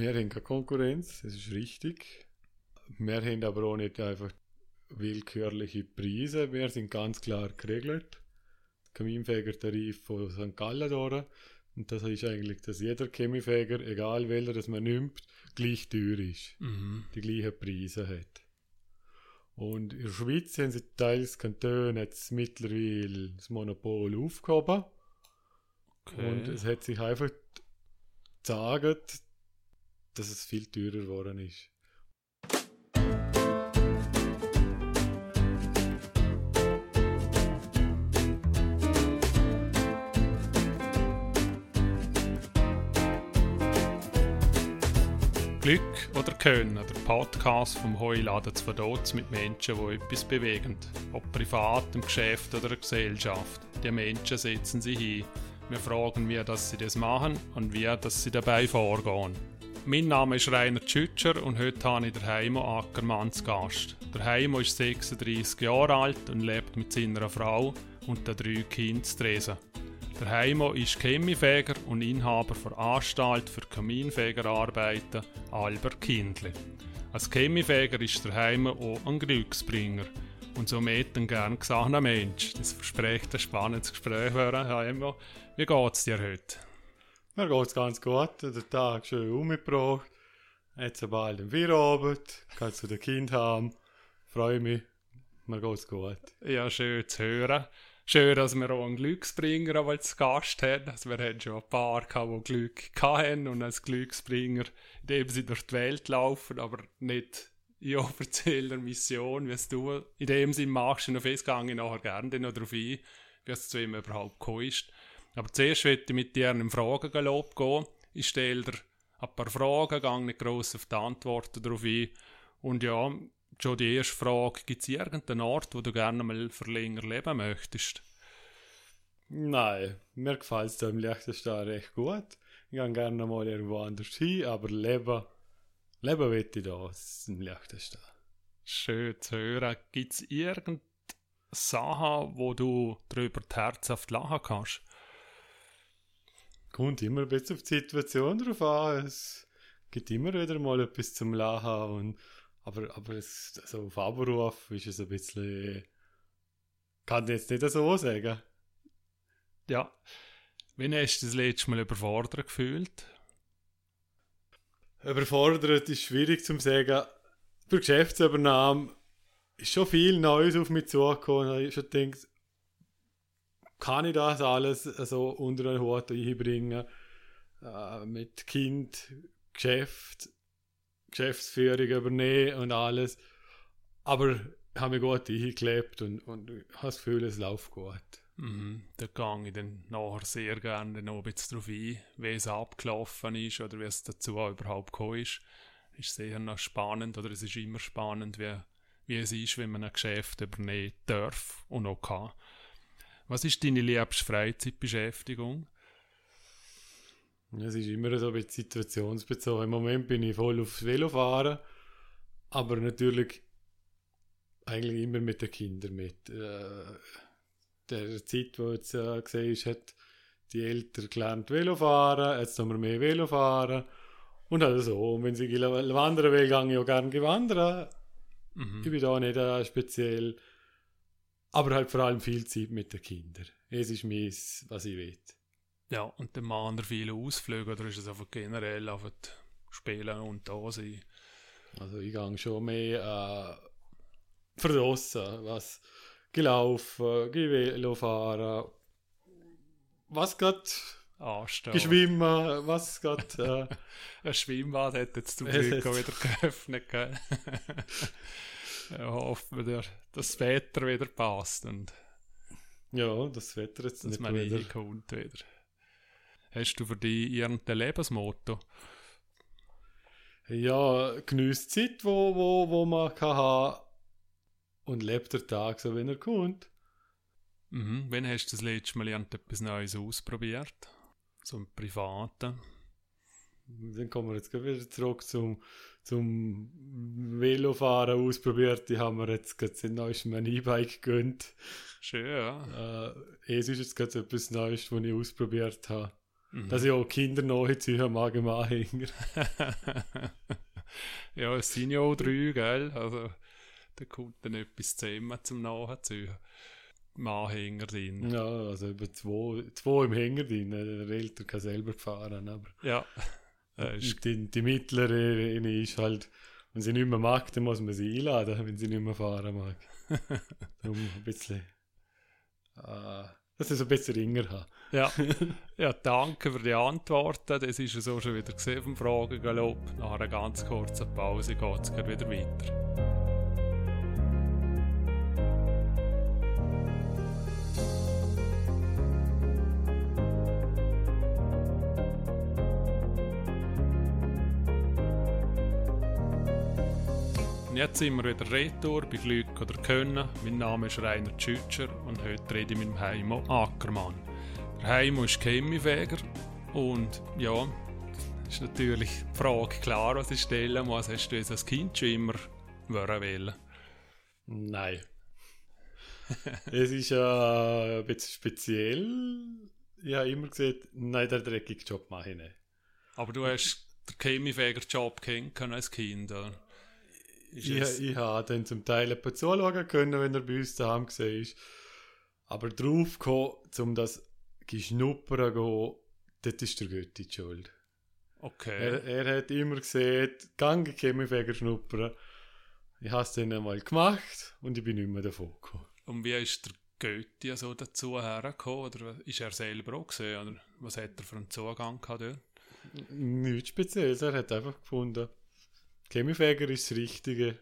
Wir haben keine Konkurrenz, das ist richtig. Wir haben aber auch nicht einfach willkürliche Preise. Wir sind ganz klar geregelt. Kaminfegertarif von St. Gallen durch. Und das ist eigentlich, dass jeder Chemiefeger, egal welcher das man nimmt, gleich teuer ist. Mhm. Die gleichen Preise hat. Und in der Schweiz haben sie teils Kantone jetzt mittlerweile das Monopol aufgehoben. Okay. Und es hat sich einfach gezeigt, dass es viel teurer geworden ist. Glück oder Können, der Podcast vom Heuladen zu Verdotz mit Menschen, die etwas bewegen. Ob privat, im Geschäft oder in der Gesellschaft. Die Menschen setzen sich hin. Wir fragen, wie dass sie das machen und wie dass sie dabei vorgehen. Mein Name ist Rainer Tschütscher und heute habe ich den Heimo Ackermann zu Gast. Der Heimo ist 36 Jahre alt und lebt mit seiner Frau und den drei Kindern zu Dresden. Der Heimo ist Chemiefäger und Inhaber der Anstalt für Kaminfegerarbeiten Albert Kindle. Als Chemiefäger ist der Heimo auch ein Glücksbringer und somit ein gern gesehener Mensch. Das verspricht ein spannendes Gespräch Heimo. Wie geht's dir heute? Mir geht es ganz gut, der Tag schön umgebracht. Jetzt bald ein Feierabend, kann zu den Kind haben. Freue mich, mir geht es gut. Ja, schön zu hören. Schön, dass wir auch einen Glücksbringer als Gast haben. Also wir haben schon ein paar, die Glück hatten und als Glücksbringer, indem sie durch die Welt laufen, aber nicht in offizieller Mission, wie es du in dem Sinn machst. Und auf das gehe ich nachher gerne darauf ein, wie es zu ihm überhaupt gekommen ist. Aber zuerst möchte ich mit dir einen Fragengalopp gehen. Ich stelle dir ein paar Fragen, gehe nicht gross auf die Antworten darauf ein. Und ja, schon die erste Frage, gibt es irgendeinen Ort, wo du gerne mal für länger leben möchtest? Nein, mir gefällt es da im Liechtenstein recht gut. Ich gehe gerne mal irgendwo anders hin, aber leben, leben will ich da im Liechtenstein. Schön zu hören. Gibt es irgendeine Sache, wo du darüber herzhaft lachen kannst? Kommt immer ein bisschen auf die Situation drauf an. Es gibt immer wieder mal etwas zum Lachen. Und, aber aber es, also auf Abruf ist es ein bisschen. Kann ich jetzt nicht so sagen. Ja. Wann hast du das letzte Mal überfordert gefühlt? Überfordert ist schwierig zu sagen. Bei Geschäftsübernahme ist schon viel Neues auf mich zugekommen. Da habe ich schon gedacht, kann ich das alles so unter einen Hut einbringen? Äh, mit Kind, Geschäft, Geschäftsführung übernehmen und alles. Aber ich habe mich gut eingeklebt und, und habe das Gefühl, es läuft gut. Mhm. Da gehe ich dann nachher sehr gerne noch ein bisschen darauf ein, wie es abgelaufen ist oder wie es dazu überhaupt gekommen ist. Ist sehr noch spannend oder es ist immer spannend, wie, wie es ist, wenn man ein Geschäft übernehmen darf und auch kann. Was ist deine liebste Freizeitbeschäftigung? Es ist immer so ein bisschen situationsbezogen. Im Moment bin ich voll aufs Velofahren, aber natürlich eigentlich immer mit den Kindern mit. Äh, der Zeit, wo jetzt äh, gesehen ist, hat die Eltern gelernt Velofahren, jetzt haben wir mehr Velofahren und also so. Und wenn sie wandern will, gehe ich auch gerne wandern. Mhm. Ich bin da nicht äh, speziell, aber halt vor allem viel Zeit mit den Kindern. Es ist meins, was ich will. Ja, und dann machen wir viele Ausflüge oder ist es einfach generell einfach spielen und da sein? Also ich gehe schon mehr äh, verdrossen, was gelaufen, Velo fahren, was gerade Anstehen. geschwimmen, was gerade äh, Ein Schwimmbad hat jetzt zum Glück auch wieder geöffnet. ja, hoffen wir, dass das Wetter wieder passt und ja, das Wetter jetzt dass nicht man wieder. reinkommt wieder. Hast du für dich irgendein Lebensmotto? Ja, genießt die Zeit, wo, wo, wo man kann haben und lebt der Tag so, wenn er kommt. Mhm. Wann hast du das letzte Mal irgendetwas Neues ausprobiert? So im Privaten? Dann kommen wir jetzt wieder zurück zum, zum Velofahren ausprobiert. Die haben wir jetzt gerade das neueste mein E-Bike gegönnt. Schön, ja. Äh, es ist jetzt gerade etwas Neues, was ich ausprobiert habe. Mhm. Dass ich auch Kinder neu ziehen mag im Anhänger. ja, es sind ja auch drei, gell? Also, da kommt dann etwas zusammen zum Nachziehen. Im Anhänger drin. Ja, also über zwei, zwei im Hänger drin. Der Älter kann selber fahren, aber. Ja. Die, die mittlere ist halt, wenn sie nicht mehr mag, dann muss man sie einladen, wenn sie nicht mehr fahren mag. um ein bisschen. Äh, dass ich es ein bisschen ringer habe. Ja. ja, danke für die Antworten. Das ist so schon wieder gesehen vom Fragengalopp. Nach einer ganz kurzen Pause geht es wieder weiter. Jetzt sind wir wieder retour bei Glück oder Können. Mein Name ist Rainer Tschütscher und heute rede ich mit dem Heimo Ackermann. Der Heimo ist Chemiefäger und ja, ist natürlich die Frage klar, was ich stellen muss. Hast du als Kind schon immer wollen? Nein. es ist ja ein bisschen speziell. Ich habe immer gesagt, nein, der dreckige Job mache ich nicht. Aber du hast den Chemiefäger-Job kennengelernt als Kind, oder? Ich, ich habe dann zum Teil jemanden zuschauen können, wenn er bei uns daheim war. Aber drauf gekommen, um das Geschnuppern zu gehen, das ist der Götti die Schuld. Okay. Er, er hat immer gesehen, gang Chemiefäger schnuppern. Ich habe es dann einmal gemacht und ich bin nicht mehr davon gekommen. Und wie ist der Götti so dazu hergekommen? Oder ist er selber auch gesehen? Oder was hat er für einen Zugang gehabt dort? Nichts Spezielles, er hat einfach gefunden, Chemiefäger ist das Richtige.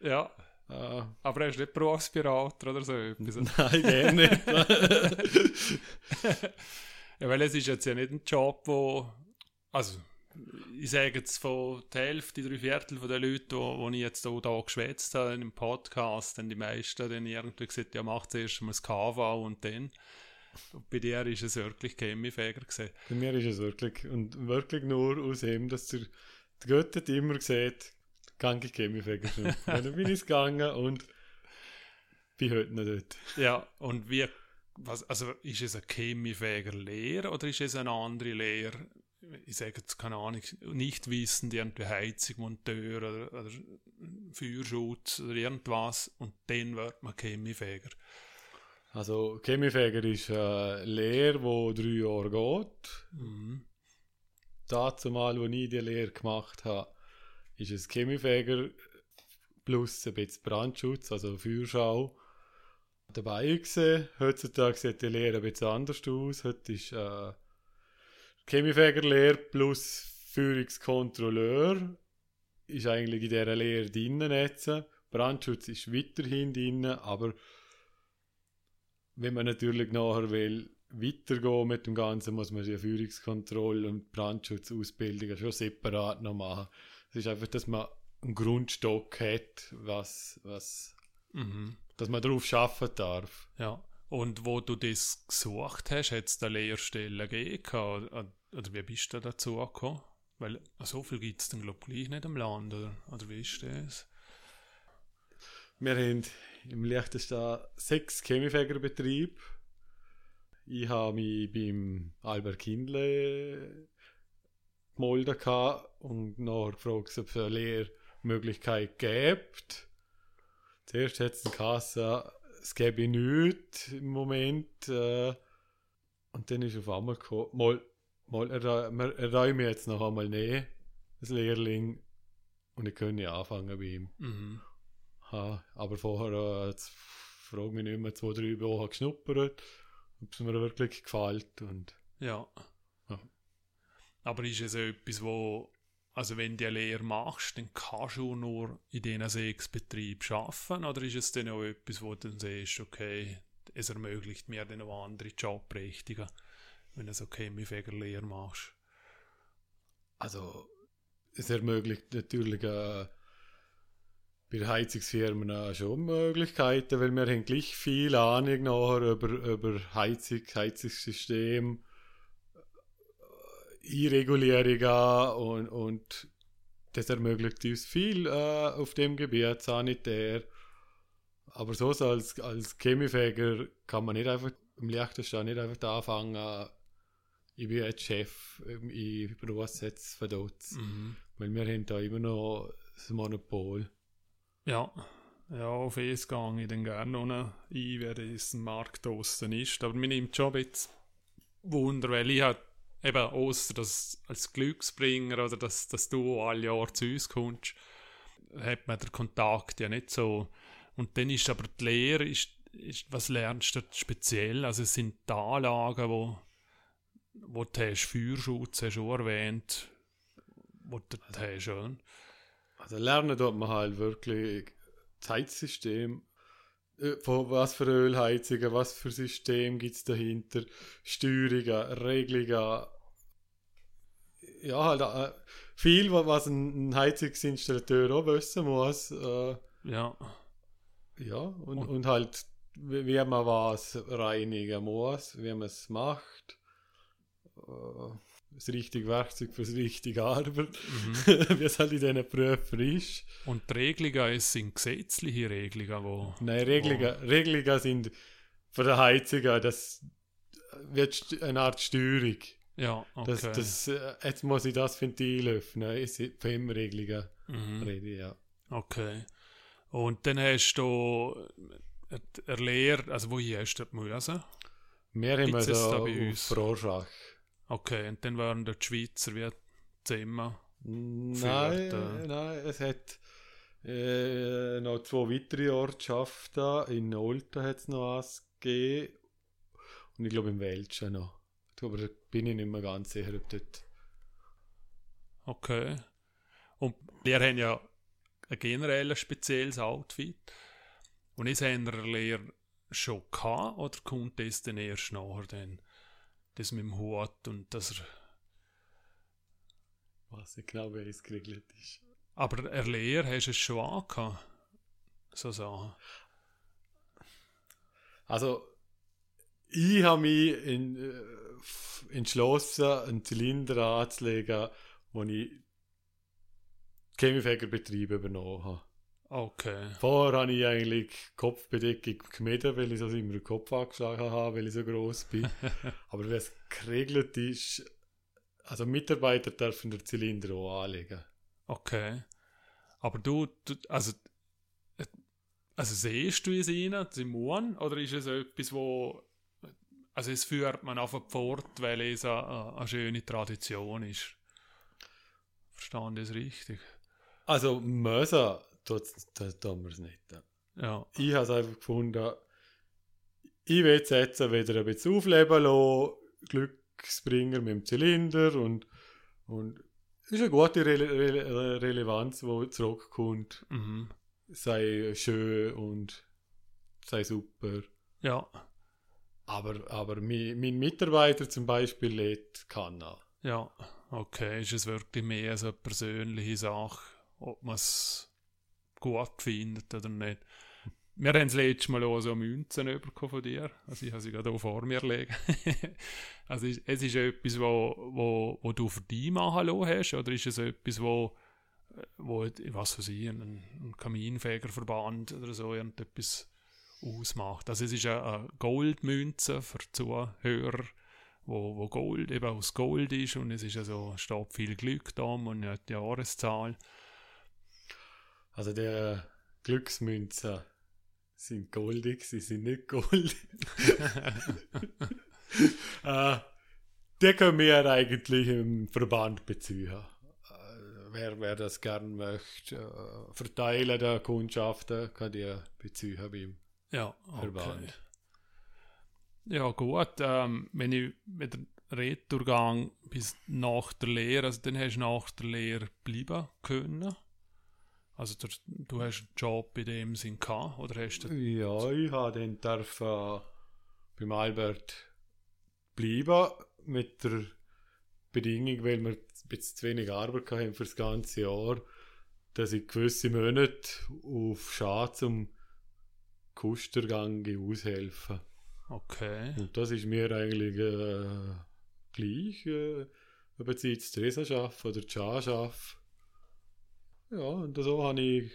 Ja. Ah. Aber er ist nicht Berufsberater oder so etwas. Nein, gerne nicht. ja, weil es ist jetzt ja nicht ein Job, wo. Also, ich sage jetzt von der Hälfte, drei Viertel von den Leuten, die ich jetzt auch da geschwätzt habe dem Podcast, dann die meisten dann irgendwie gesagt, ja, macht zuerst mal das KV und dann. Und bei dir ist es wirklich Chemiefäger gesehen. Bei mir ist es wirklich. Und wirklich nur aus dem, dass der die Götter hat immer gesagt, gang ich Chemiefäger Dann bin ich gegangen und bin heute noch dort. Ja, und wie, was, also ist es eine Chemiefäger-Lehre oder ist es eine andere Lehre? Ich sage jetzt keine Ahnung, nicht wissen, irgendwie Heizung, Monteur oder, oder Feuerschutz oder irgendwas und dann wird man Chemiefäger. Also Chemiefäger ist eine Lehre, die drei Jahre geht. Mhm dazu mal, wo ich die Lehre gemacht habe, ist es Chemiefäger plus ein bisschen Brandschutz, also Feuerschau dabei gewesen. Heutzutage sieht die Lehre ein bisschen anders aus. Heute ist äh, Chemiefägerlehre plus Führungskontrolleur ist eigentlich in dieser Lehre drinnen jetzt. Brandschutz ist weiterhin drin, aber wenn man natürlich nachher will, weitergehen mit dem Ganzen, muss man die Führungskontrolle und Brandschutzausbildung schon separat noch machen. Es ist einfach, dass man einen Grundstock hat, was, was mhm. dass man darauf schaffen darf. Ja. Und wo du das gesucht hast, hat es da Lehrstellen gegeben? Oder, oder wie bist du dazu gekommen? Weil so viel gibt es dann, glaube ich, nicht im Land. Oder, oder wie ist das? Wir haben im Liechtenstein sechs Chemiefägerbetriebe ich habe mich beim Albert Kindle gemeldet und nachher gefragt, ob es eine Lehrmöglichkeit gibt. Zuerst hat es Kasse, es gäbe nichts im Moment. Äh, und dann ist auf einmal gekommen, mal, mal wir erräumen jetzt noch einmal näher, das Lehrling, und ich könnte anfangen bei ihm. Mhm. Ha, aber vorher, äh, jetzt frage mich nicht mehr, zwei, drei Wochen geschnuppert ob es mir wirklich gefällt. Und, ja. ja. Aber ist es etwas, wo, also wenn du eine Lehre machst, dann kannst du nur in diesen sechs Betrieben arbeiten? Oder ist es dann auch etwas, wo du dann siehst, okay, es ermöglicht mir dann auch andere Jobberechtigungen, wenn du so Chemiefägerlehre machst? Also, es ermöglicht natürlich äh, bei Heizungsfirmen schon Möglichkeiten, weil wir haben gleich viel Ahnung nachher über, über Heizung, Heizungssystem, äh, Einregulierungen und, und das ermöglicht uns viel äh, auf dem Gebiet, sanitär. Aber so als, als Chemiefäger kann man nicht einfach im Liechtenstein nicht einfach anfangen, ich bin jetzt Chef ähm, in Berufssätze von dort. Mhm. Weil wir haben da immer noch das Monopol. Ja, ja, auf es gehe ich dann gerne noch ein, wer diesen Markt draussen ist. Aber mir nimmt schon ein bisschen Wunder, weil ich halt eben außer das als Glücksbringer oder dass, dass du alle Jahre zu uns kommst, hat man den Kontakt ja nicht so. Und dann ist aber die Lehre, ist, ist, was lernst du speziell? Also es sind die Anlagen, wo, wo du hast, Feuerschutz hast du erwähnt, wo du hast. Ja. Also lernen dort man halt wirklich das Heizsystem, äh, von was für Ölheizungen, was für System gibt es dahinter, Steuerungen, Regelungen, ja, halt äh, viel, wa- was ein Heizungsinstallateur auch wissen muss. Äh, ja. ja, und, Und- und halt, wie wie man was reinigen muss, wie man es macht. Äh, das richtige Werkzeug für das richtige Arbeit, Mhm. wie es halt in diesen Berufen ist. Und die Regelungen, es sind gesetzliche Regelungen, wo... Nein, Regelungen, Regelungen sind von der Heizungen, das wird eine Art Steuerung. Ja, okay. Das, das, äh, jetzt muss ich das Ventil öffnen. Es sind PEM-Regelungen. mhm. Rede, ja. Okay. Und dann hast du äh, eine Lehre, also woher hast du das müssen? Wir haben Gibt's es so da bei auf uns? Rorschach. Okay, und dann waren die Schweizer wie zusammen. Nein, äh, nein, es hat äh, noch zwei weitere Ortschaften. In Olten hat es noch eins gegeben. Und ich glaube im Welschen noch. Aber da bin ich nicht mehr ganz sicher, ob dort. Okay. Und wir haben ja ein generell spezielles Outfit. Und ist eine Lehre schon gehabt, oder kommt das dann erst nachher dann? Das mit dem Hut und dass er... Was ich genau wie es geregelt ist. Aber Lehre hast du es schon angehabt? So Sachen. Also, ich habe mich in, äh, entschlossen, einen Zylinder anzulegen, wo ich Chemiefägerbetrieb übernommen habe. Okay. Vorher habe ich eigentlich Kopfbedeckung gemieden, weil ich so immer den Kopf angeschlagen habe, weil ich so groß bin. Aber wenn es geregelt ist, also Mitarbeiter dürfen den Zylinder auch anlegen. Okay. Aber du, du also, äh, also siehst du es rein, Simon, oder ist es etwas, wo, also es führt man einfach fort, weil es eine, eine schöne Tradition ist. Verstehen das richtig? Also müssen, tut tun wir es nicht. Ja, Ich habe es einfach gefunden, ich will jetzt wieder ein bisschen aufleben lassen, Glücksbringer mit dem Zylinder und, und es ist eine gute Rele Rele Relevanz, die zurückkommt. mhm. Sei schön und sei super. ja, Aber, aber mein, mein Mitarbeiter zum Beispiel lädt Kanna. ja, okay. Ist es wirklich mehr so eine persönliche Sache, ob man es gut findet oder nicht? Wir haben das letzte Mal auch so Münzen von dir. Also ich habe sie gerade auch vor mir liegen. also es es ist etwas, wo, wo, wo du für dich machen hast, oder ist es etwas, wo, wo was weiß ich, ein, ein Kaminfegerverband oder so irgendetwas ausmacht? Also es ist eine, eine Goldmünze für Zuhörer, wo, wo Gold eben aus Gold ist und es ist also, steht viel Glück da und die Jahreszahl. Also der Glücksmünzen sind goldig, sie sind nicht gold. äh, die können wir eigentlich im Verband beziehen. Äh, wer, wer das gern möchte, äh, verteilen der Kundschaften, kann die beziehen beim Ja, okay. Verband. Ja, gut. Ähm, wenn ich mit dem Retourgang bis nach der Lehre, also dann hast du nach der Lehre bleiben können. Also der, du hast einen Job in dem Sinn gehabt, oder hast du... Ja, ich habe dann dürfen beim Albert bleiben mit der Bedingung, weil wir ein bisschen zu wenig Arbeit hatten für das ganze Jahr, dass ich gewisse Monate auf Schad zum Kustergang aushelfen. Okay. Und das ist mir eigentlich äh, gleich, äh, ob jetzt ich jetzt Tresa arbeite oder Schad arbeite. Ja, und so habe ich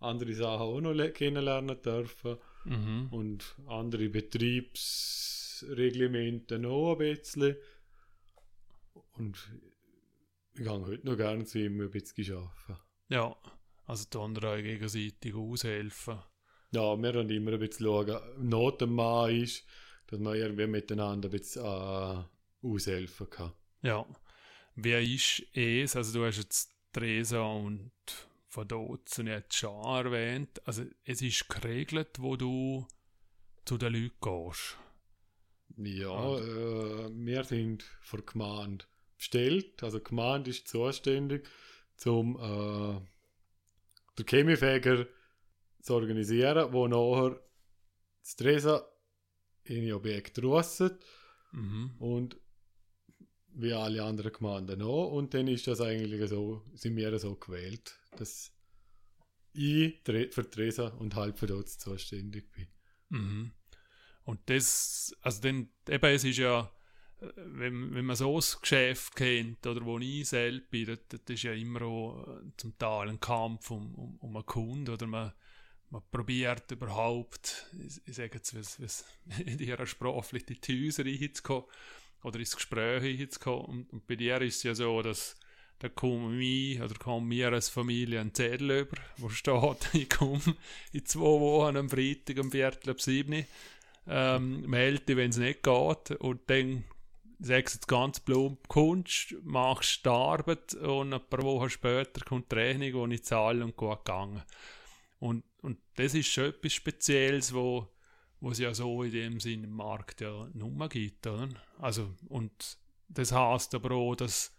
andere Sachen auch noch le- kennenlernen dürfen Mhm. und andere Betriebsreglemente noch ein bisschen. Und ich gehe heute noch gerne zu ihm ein bisschen arbeiten. Ja, also die anderen gegenseitig aushelfen. Ja, wir haben immer ein bisschen schauen, Not am Mann ist, dass man irgendwie miteinander ein bisschen äh, aushelfen kann. Ja. Wer ist es? Also du hast jetzt Theresa und von Dotzen jetzt schon erwähnt. Also es ist geregelt, wo du zu den Leuten gehst. Ja, äh, wir sind vor der Gemeinde bestellt. Also die Gemeinde ist zuständig, zum äh, der Chemiefäger zu organisieren, wo nachher das Tresa in Objekt russet Mhm. und wie alle anderen Gemeinden auch. Und dann ist das eigentlich so, sind wir so gewählt, dass ich für Tresa und halb für dort zuständig bin. Mhm. Und das, also dann, eben, es ist ja, äh, wenn, wenn man so das Geschäft kennt, oder wo ich selbst bin, das, das ist ja immer auch äh, zum Teil ein Kampf um, um, um einen Kunden, oder man, man probiert überhaupt, ich, ich sage jetzt, was, was in ihrer Sprache die Häuser reinzukommen, oder ins Gespräch reinzukommen. Und, bei dir ist es ja so, dass da kommen wir, oder kommen wir als Familie einen Zettel über, wo steht, ich komme in zwei Wochen am Freitag um Viertel ab sieben ähm, melde dich, wenn es nicht geht. Und dann sagst du jetzt ganz plump, kommst, machst die Arbeit und ein paar Wochen später kommt die Rechnung, und ich zahle und gut gegangen. Und, und das ist schon etwas Spezielles, wo, wo es ja so in dem Sinne im Markt ja nur gibt, oder? Also, und das heißt aber auch, dass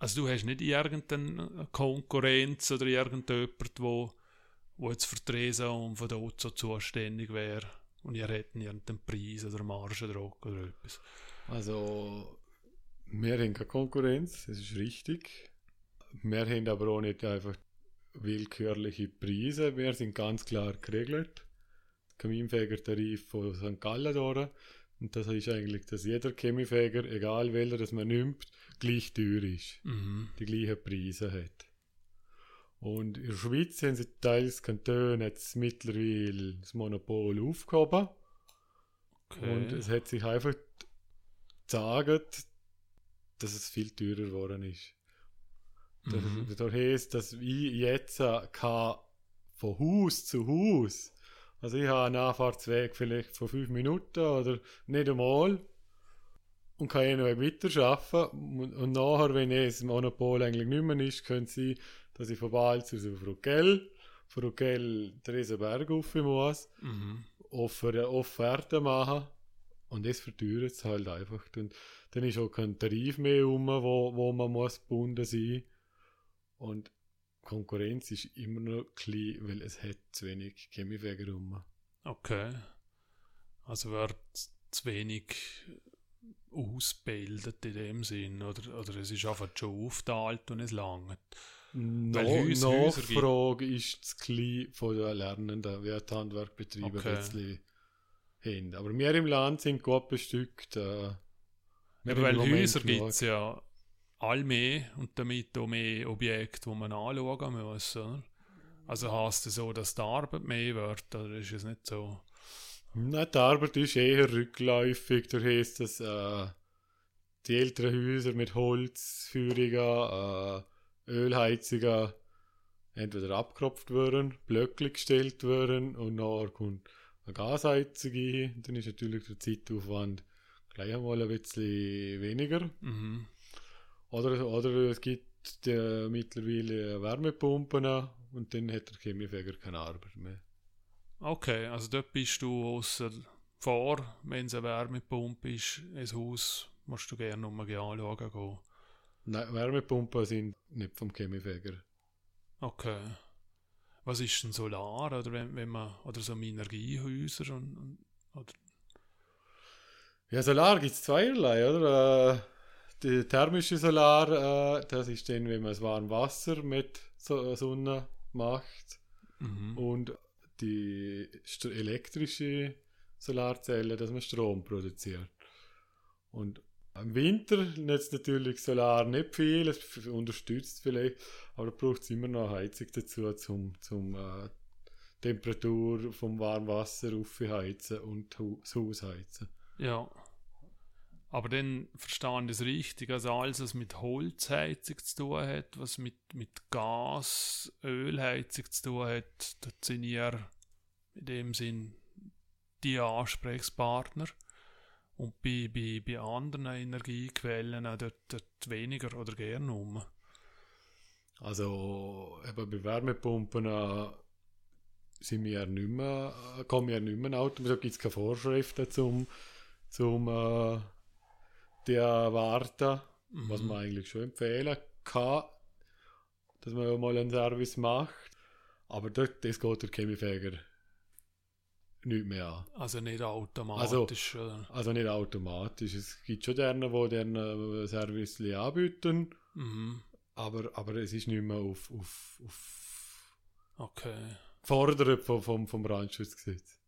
also du hast nicht irgendeine Konkurrenz oder irgendjemand, wo, wo jetzt für Tresa und von dort so zuständig wäre und ihr hätten irgendeinen Preis oder Margendruck oder etwas. Also, wir haben keine Konkurrenz, das ist richtig. Wir haben aber auch nicht einfach willkürliche Preise, wir sind ganz klar geregelt. Kaminfegertarif von St. Gallen durch. Und das ist eigentlich, dass jeder Chemiefeger, egal welcher das man nimmt, gleich teuer ist, Mhm. die gleichen Preise hat. Und in der Schweiz haben sie teils Kantone jetzt mittlerweile das Monopol aufgehoben. Okay. Und es hat sich einfach gezeigt, dass es viel teurer geworden ist. Das, Mhm. das heisst, dass ich jetzt äh, kann von Haus zu Haus, also ich habe einen Anfahrtsweg vielleicht von fünf Minuten oder nicht einmal und kann jeden Weg weiter arbeiten. Und, nachher, wenn eh das Monopol eigentlich nicht mehr ist, könnte es sein, dass ich von Balz aus auf Ruckell, von Ruckell den Riesenberg rauf muss Mhm. Offer, Offerte machen und das verteuert es halt einfach. Und dann ist auch kein Tarif mehr rum, wo, wo man muss gebunden sein Und Konkurrenz ist immer noch klein, weil es hat zu wenig Chemiefäger rum. Okay. Also wird zu wenig ausgebildet in dem Sinn, oder, oder es ist einfach schon aufgeteilt und es langt. No, Häus- Häuser Nachfrage ist zu klein von den Lernenden, wie die Handwerkbetriebe Okay. ein bisschen haben. Aber wir im Land sind gut bestückt. Äh, weil Häuser gibt es ja all mehr und damit auch mehr Objekte, die man anschauen muss. Oder? Also heißt es so, dass die Arbeit mehr wird, oder ist es nicht so? Nein, die Arbeit ist eher rückläufig. Da heisst es, äh, die älteren Häuser mit Holzführungen, äh, Ölheizungen entweder abgekropft werden, Blöcke gestellt werden und nachher kommt eine Gasheizung ein. Dann ist natürlich der Zeitaufwand gleich einmal ein bisschen weniger. Mhm. Oder, oder es gibt äh, mittlerweile Wärmepumpen und dann hat der Chemiefäger keine Arbeit mehr. Okay, also dort bist du außer vor, wenn es eine Wärmepumpe ist, ein Haus, musst du gerne nochmal anschauen gehen. Nein, Wärmepumpen sind nicht vom Chemiefäger. Okay. Was ist denn Solar oder wenn, wenn man oder so Energiehäuser und, und oder Ja, Solar gibt es zweierlei, oder? Äh, die thermische Solar, äh, das ist dann, wenn man das warme Wasser mit so Sonne macht. mhm. Und die st- elektrische Solarzelle, dass man Strom produziert. Und im Winter nützt natürlich Solar nicht viel, es unterstützt vielleicht, aber da braucht es immer noch Heizung dazu, zum, zum äh, Temperatur vom warmen Wasser aufheizen und das Haus heizen. Ja. Aber dann verstehen das richtig, also alles, was mit Holzheizung zu tun hat, was mit, mit Gas, Ölheizung zu tun hat, das sind ihr in dem Sinn die Ansprechpartner. Und bei, bei, bei anderen Energiequellen dort, dort weniger oder gerne um. Also eben bei Wärmepumpen äh, sind wir nicht mehr, kommen wir nicht mehr Auto. Da gibt es keine Vorschriften zum, zum äh, die erwarten, mhm. was man eigentlich schon empfehlen kann, dass man mal einen Service macht. Aber dort, das geht der Chemiefäger nicht mehr an. Also nicht automatisch. Also, also nicht automatisch. Es gibt schon derne, die den äh, Service anbieten, mhm. aber, aber es ist nicht mehr auf, auf, auf okay. gefordert vom, vom, vom Brandschutzgesetz.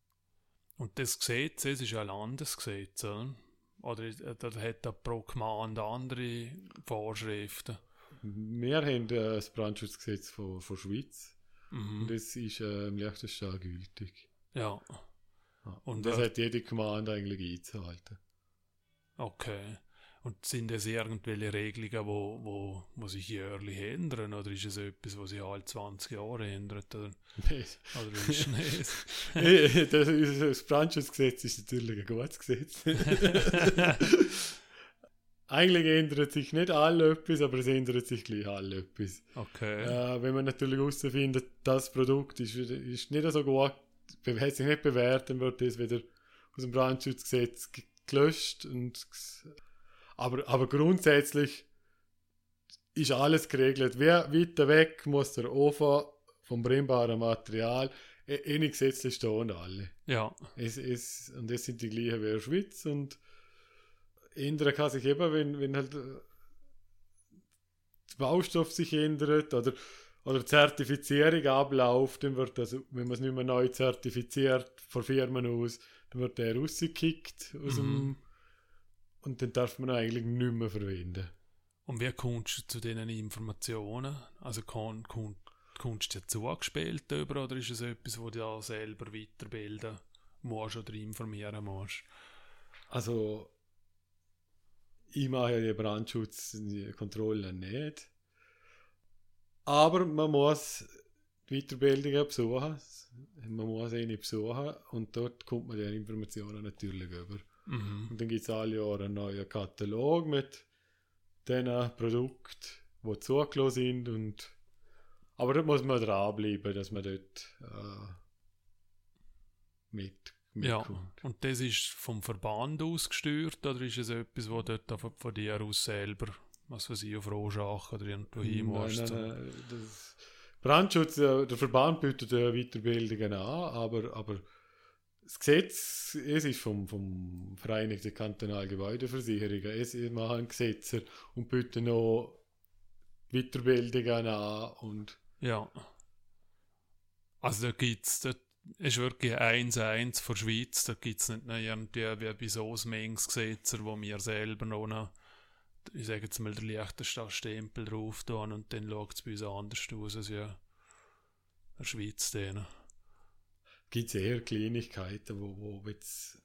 Und das Gesetz, es ist ein Landesgesetz, oder? Oder, hat da pro Gemeinde andere Vorschriften? Wir haben äh, das Brandschutzgesetz von, von Schweiz. Mhm. Und das ist äh, im Liechtenstein gültig. Ja. ja. Und das äh, hat jede Gemeinde eigentlich einzuhalten. Okay. Und sind das irgendwelche Regelungen, wo, wo, wo sich jährlich ändern? Oder ist es etwas, was sich alle 20 Jahre ändert? Oder, oder ist es nicht? das, das Brandschutzgesetz ist natürlich ein gutes Gesetz. Eigentlich ändert sich nicht alle etwas, aber es ändert sich gleich alle etwas. Okay. Äh, wenn man natürlich herausfindet, das Produkt ist, ist nicht so gut, hat sich nicht bewährt, dann wird das wieder aus dem Brandschutzgesetz gelöscht und aber, aber grundsätzlich ist alles geregelt. Wer weiter weg muss der Ofen vom brennbaren Material eh nicht gesetzlich stehen alle. Ja. Es, es, und das sind die gleichen wie in der Schweiz und ändern kann sich eben, wenn, wenn halt äh, der Baustoff sich ändert oder, oder Zertifizierung abläuft, dann wird das, wenn man es nicht mehr neu zertifiziert von Firmen aus, dann wird der rausgekickt aus mhm. dem und den darf man eigentlich nicht mehr verwenden. Und wie kommst du zu diesen Informationen? Also kann, kann, kommst du dir zugespielt über oder ist es etwas, wo du da selber weiterbilden musst oder informieren musst? Also ich mache ja die Brandschutzkontrolle nicht. Aber man muss Weiterbildungen besuchen. Man muss eine besuchen und dort kommt man die Informationen natürlich über. Mhm. Und dann gibt es alle Jahre einen neuen Katalog mit den Produkten, die zugelassen sind. Und, aber da muss man dranbleiben, dass man dort äh, mit ja, und das ist vom Verband aus gesteuert oder ist es etwas, wo dort von, von dir aus selber, was weiß ich, auf Rorschach oder irgendwo hin musst? Nein, nein, nein, das Brandschutz, der Verband bietet Weiterbildungen an, aber, aber das Gesetz, es ist vom, vom Vereinigten Kantonal Gebäudeversicherungen, es machen Gesetze und bieten noch Weiterbildungen an und ja. Also da gibt es, das ist wirklich eins eins von der Schweiz, da gibt es nicht noch irgendwie wie bei so Gesetzer, wo wir selber noch, noch ich sage jetzt mal, der leichteste Stempel drauf tun und dann schaut es bei uns anders aus als in der Schweiz. Denen gibt es eher Kleinigkeiten, wo, wo jetzt,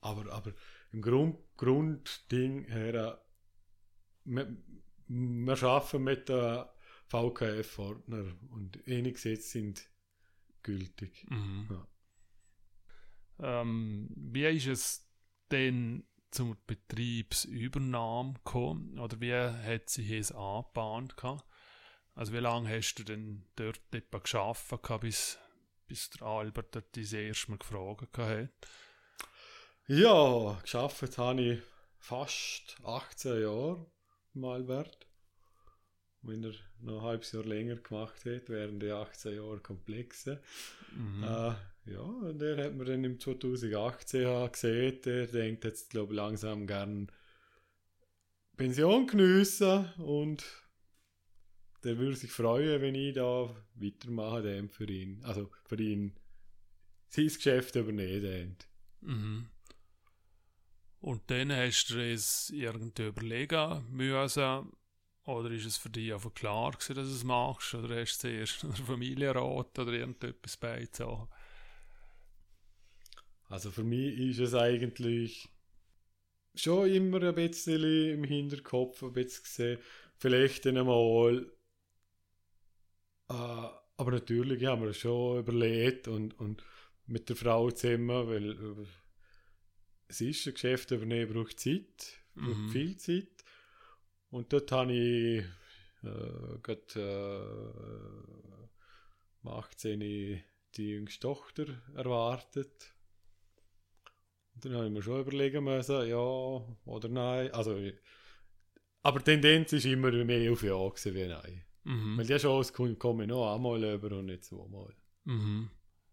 aber, aber im Grund, Grundding her, wir, wir arbeiten mit der VKF-Ordner und einige Gesetze sind gültig. Mhm. Ja. Ähm, wie ist es denn zur Betriebsübernahme gekommen? Oder wie hat sich es angebahnt? Also wie lange hast du denn dort etwa geschafft, bis bis der Albert dort das erste Mal gefragt hat? Ja, geschafft habe ich fast 18 Jahre im Albert. Wenn er noch ein halbes Jahr länger gemacht hat, wären die 18 Jahre komplexe. Mhm. Äh, ja, und der hat mir dann im 2018 gesehen, der denkt jetzt, glaube ich, langsam gern Pension geniessen und der würde sich freuen, wenn ich da weitermache, dem für ihn. Also für ihn sein Geschäft übernehmen. Mhm. Und dann hast du es irgendwie überlegen müssen, oder ist es für dich einfach klar gewesen, dass du es machst, oder hast du zuerst einen Familienrat oder irgendetwas beizogen? Also für mich ist es eigentlich schon immer ein bisschen im Hinterkopf ein bisschen gesehen, vielleicht einmal. Äh, aber natürlich haben wir schon überlegt und, und mit der Frau zusammen, weil äh, es ist ein Geschäft übernehmen, braucht Zeit, braucht Mhm. viel Zeit. Und dort habe ich äh, gerade äh, um 18 die jüngste Tochter erwartet. Und dann habe ich mir schon überlegen müssen, ja oder nein. Also, aber die Tendenz ist immer mehr auf Ja gewesen wie Nein. Mhm. Weil die Chance kommt- komme ich noch einmal über und nicht zweimal. Mhm.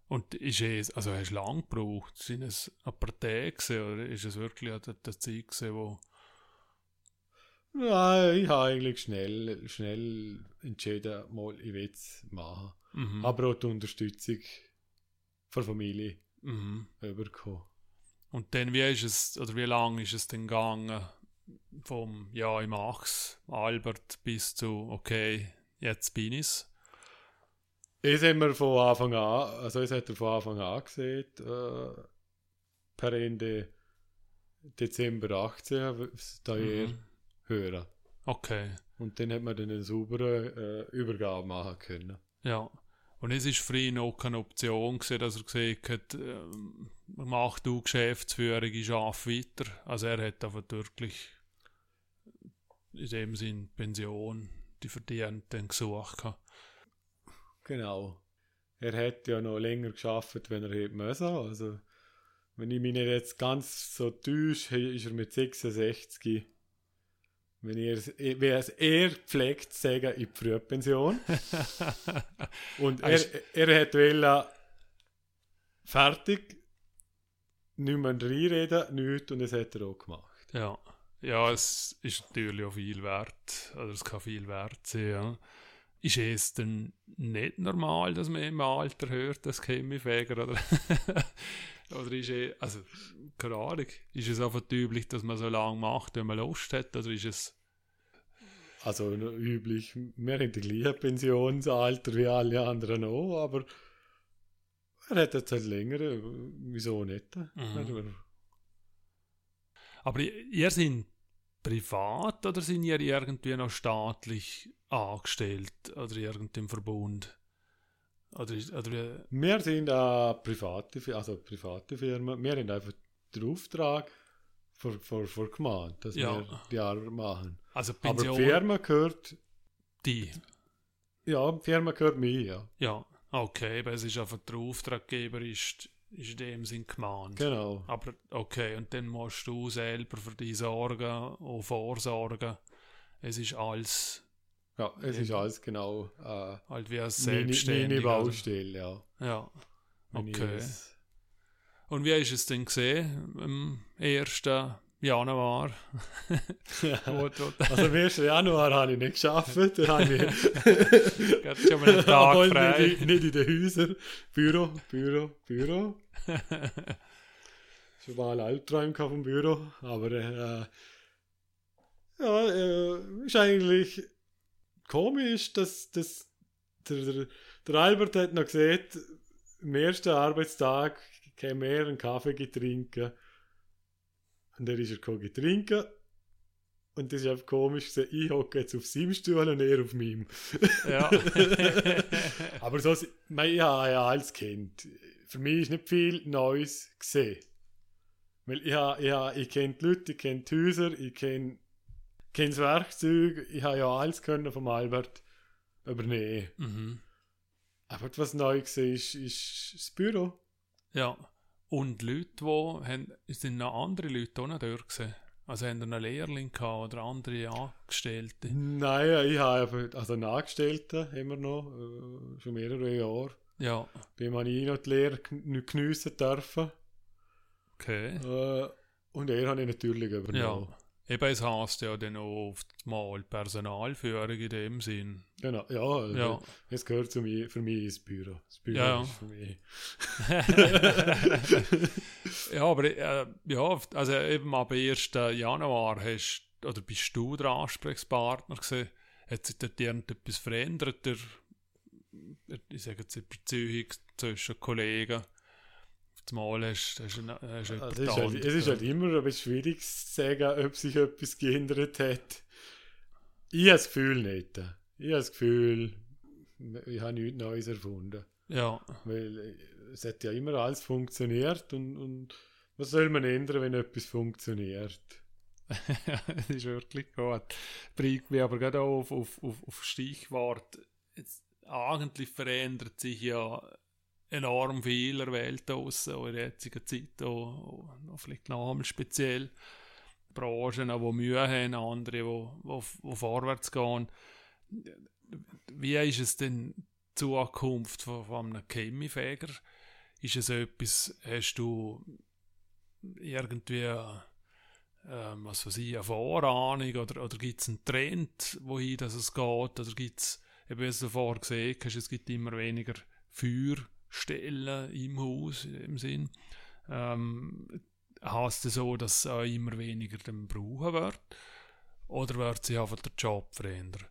Und ist es, also hast du lang gebraucht? Sind es ein paar Tage gewesen, oder ist es wirklich an der, der Zeit gewesen, wo... Nein, ich habe eigentlich schnell, schnell entschieden, mal, ich will es machen. Mhm. Aber auch die Unterstützung von der Familie Mhm. überkommen. Und dann, wie ist es, oder wie lange ist es denn gegangen? Vom, ja, ich mach's, Albert, bis zu, okay, jetzt bin ich's. Das haben wir von Anfang an, also das hat er von Anfang an gesehen, äh, per Ende Dezember 18, da Mhm. hören. Okay, Und dann hat man dann eine saubere äh, Übergabe machen können. ja. Und es ist für ihn auch keine Option gewesen, dass er gesagt hat, ähm, mach du Geschäftsführung, ich arbeite weiter. Also er hat einfach wirklich in dem Sinn Pension, die verdient, dann gesucht. gehabt. Genau. Er hätte ja noch länger geschafft, wenn er hätte müssen. Also, wenn ich mich nicht jetzt ganz so täusche, ist er mit 66. Wenn er, wie es er pflegt, sagen, in die Frühpension. Und er, er hat wollen, fertig, nicht mehr reinreden, nichts, und das hat er auch gemacht. Ja. Ja, es ist natürlich auch viel wert, oder es kann viel wert sein. Ja. Ist es denn nicht normal, dass man im Alter hört, das Chemiefäger, oder? oder ist es, also, keine Ahnung, ist es einfach üblich, dass man so lange macht, wenn man Lust hat, oder ist es, Also üblich, wir haben die gleiche Pensionsalter wie alle anderen auch, aber er hat jetzt halt länger, äh, wieso nicht? Mhm. aber ihr seid privat, oder sind ihr irgendwie noch staatlich angestellt, oder irgendein Verbund? Oder, oder wie- Wir sind eine private, also private Firma, wir haben einfach den Auftrag vor, vor, vor Gemeinde, dass Ja. wir die Arbeit machen. also Aber die Firma gehört, die, ja, die Firma gehört mir, ja. Ja, okay, aber es ist einfach der Auftraggeber ist, ist in dem Sinn gemahnt. Genau. Aber okay, und dann musst du selber für die sorgen und vorsorgen. Es ist alles Ja, es ist alles genau äh, halt wie ein Selbstständiger. Baustelle, ja. Ja. Okay. Und wie ist es denn gesehen am 1. Januar? Also am 1. Januar habe ich nicht geschafft, da habe ich Gerade schon mal einen Tag frei. Nicht, in- nicht in den Häusern. Büro, Büro, Büro. Schon mal gehabt vom Büro, aber äh, ja, äh, ist eigentlich komisch, dass, dass der, der, der Albert hat noch gesagt, am ersten Arbeitstag käme er einen Kaffee trinken. Und er ist er gekommen trinken. Und das ist einfach komisch, ich hocke jetzt auf seinem Stuhl und er auf meinem. ja. Aber so, mein, ich habe ja alles kennt. Für mich ist nicht viel Neues gesehen. Weil ich, habe, ich, habe, ich kenne die Leute, ich kenne die Häuser, ich kenne, kenne das Werkzeug, ich habe ja alles können vom Albert übernehmen. mhm. Aber was neu gesehen ist, ist das Büro. Ja. Und Leute, die haben, sind noch andere Leute auch noch dort gewesen? Also haben einen Lehrling gehabt oder andere Angestellte? Nein, ich habe also einen Angestellten immer noch, äh, schon mehrere Jahre. Ja, Bei dem habe ich noch die Lehre gn- geniessen dürfen. okay. Äh, und er habe ich natürlich Ja. Eben, es heisst ja dann auch oft mal Personalführung in dem Sinn. Genau, ja, also Ja. es gehört zu mir, für mich ins Büro. Das Büro Ja, ja. ist für mich. ja, aber äh, ja, also eben ab 1. Januar hast, oder bist du der Ansprechpartner gewesen? Hat sich dort irgendetwas verändert? Der, ich sage jetzt die Beziehung zwischen Kollegen? Mal hast, hast, hast, hast also ist halt, Es ist halt immer ein bisschen schwierig zu sagen, ob sich etwas geändert hat. Ich habe das Gefühl nicht. Ich habe das Gefühl, ich habe nichts Neues erfunden. Ja. Weil es hat ja immer alles funktioniert und, und was soll man ändern, wenn etwas funktioniert? das ist wirklich gut. Bringt mich aber gerade auf, auf, auf, auf Stichwort. Jetzt, eigentlich verändert sich ja enorm viel Welt aus, auch in der jetzigen Zeit, auch, auch vielleicht noch speziell. Branchen, die Mühe haben, andere, die, vorwärts gehen. Wie ist es denn die Zukunft von, von einem Chemiefäger? Ist es etwas, hast du irgendwie ähm, was weiß ich, eine Vorahnung oder, oder gibt es einen Trend, wohin das es geht? Oder gibt es, wie du vorher gesehen hast, es gibt immer weniger Feuerstellen im Haus, im Sinn. Ähm, heißt es so, dass es auch immer weniger dann brauchen wird? Oder wird sich einfach der Job verändern?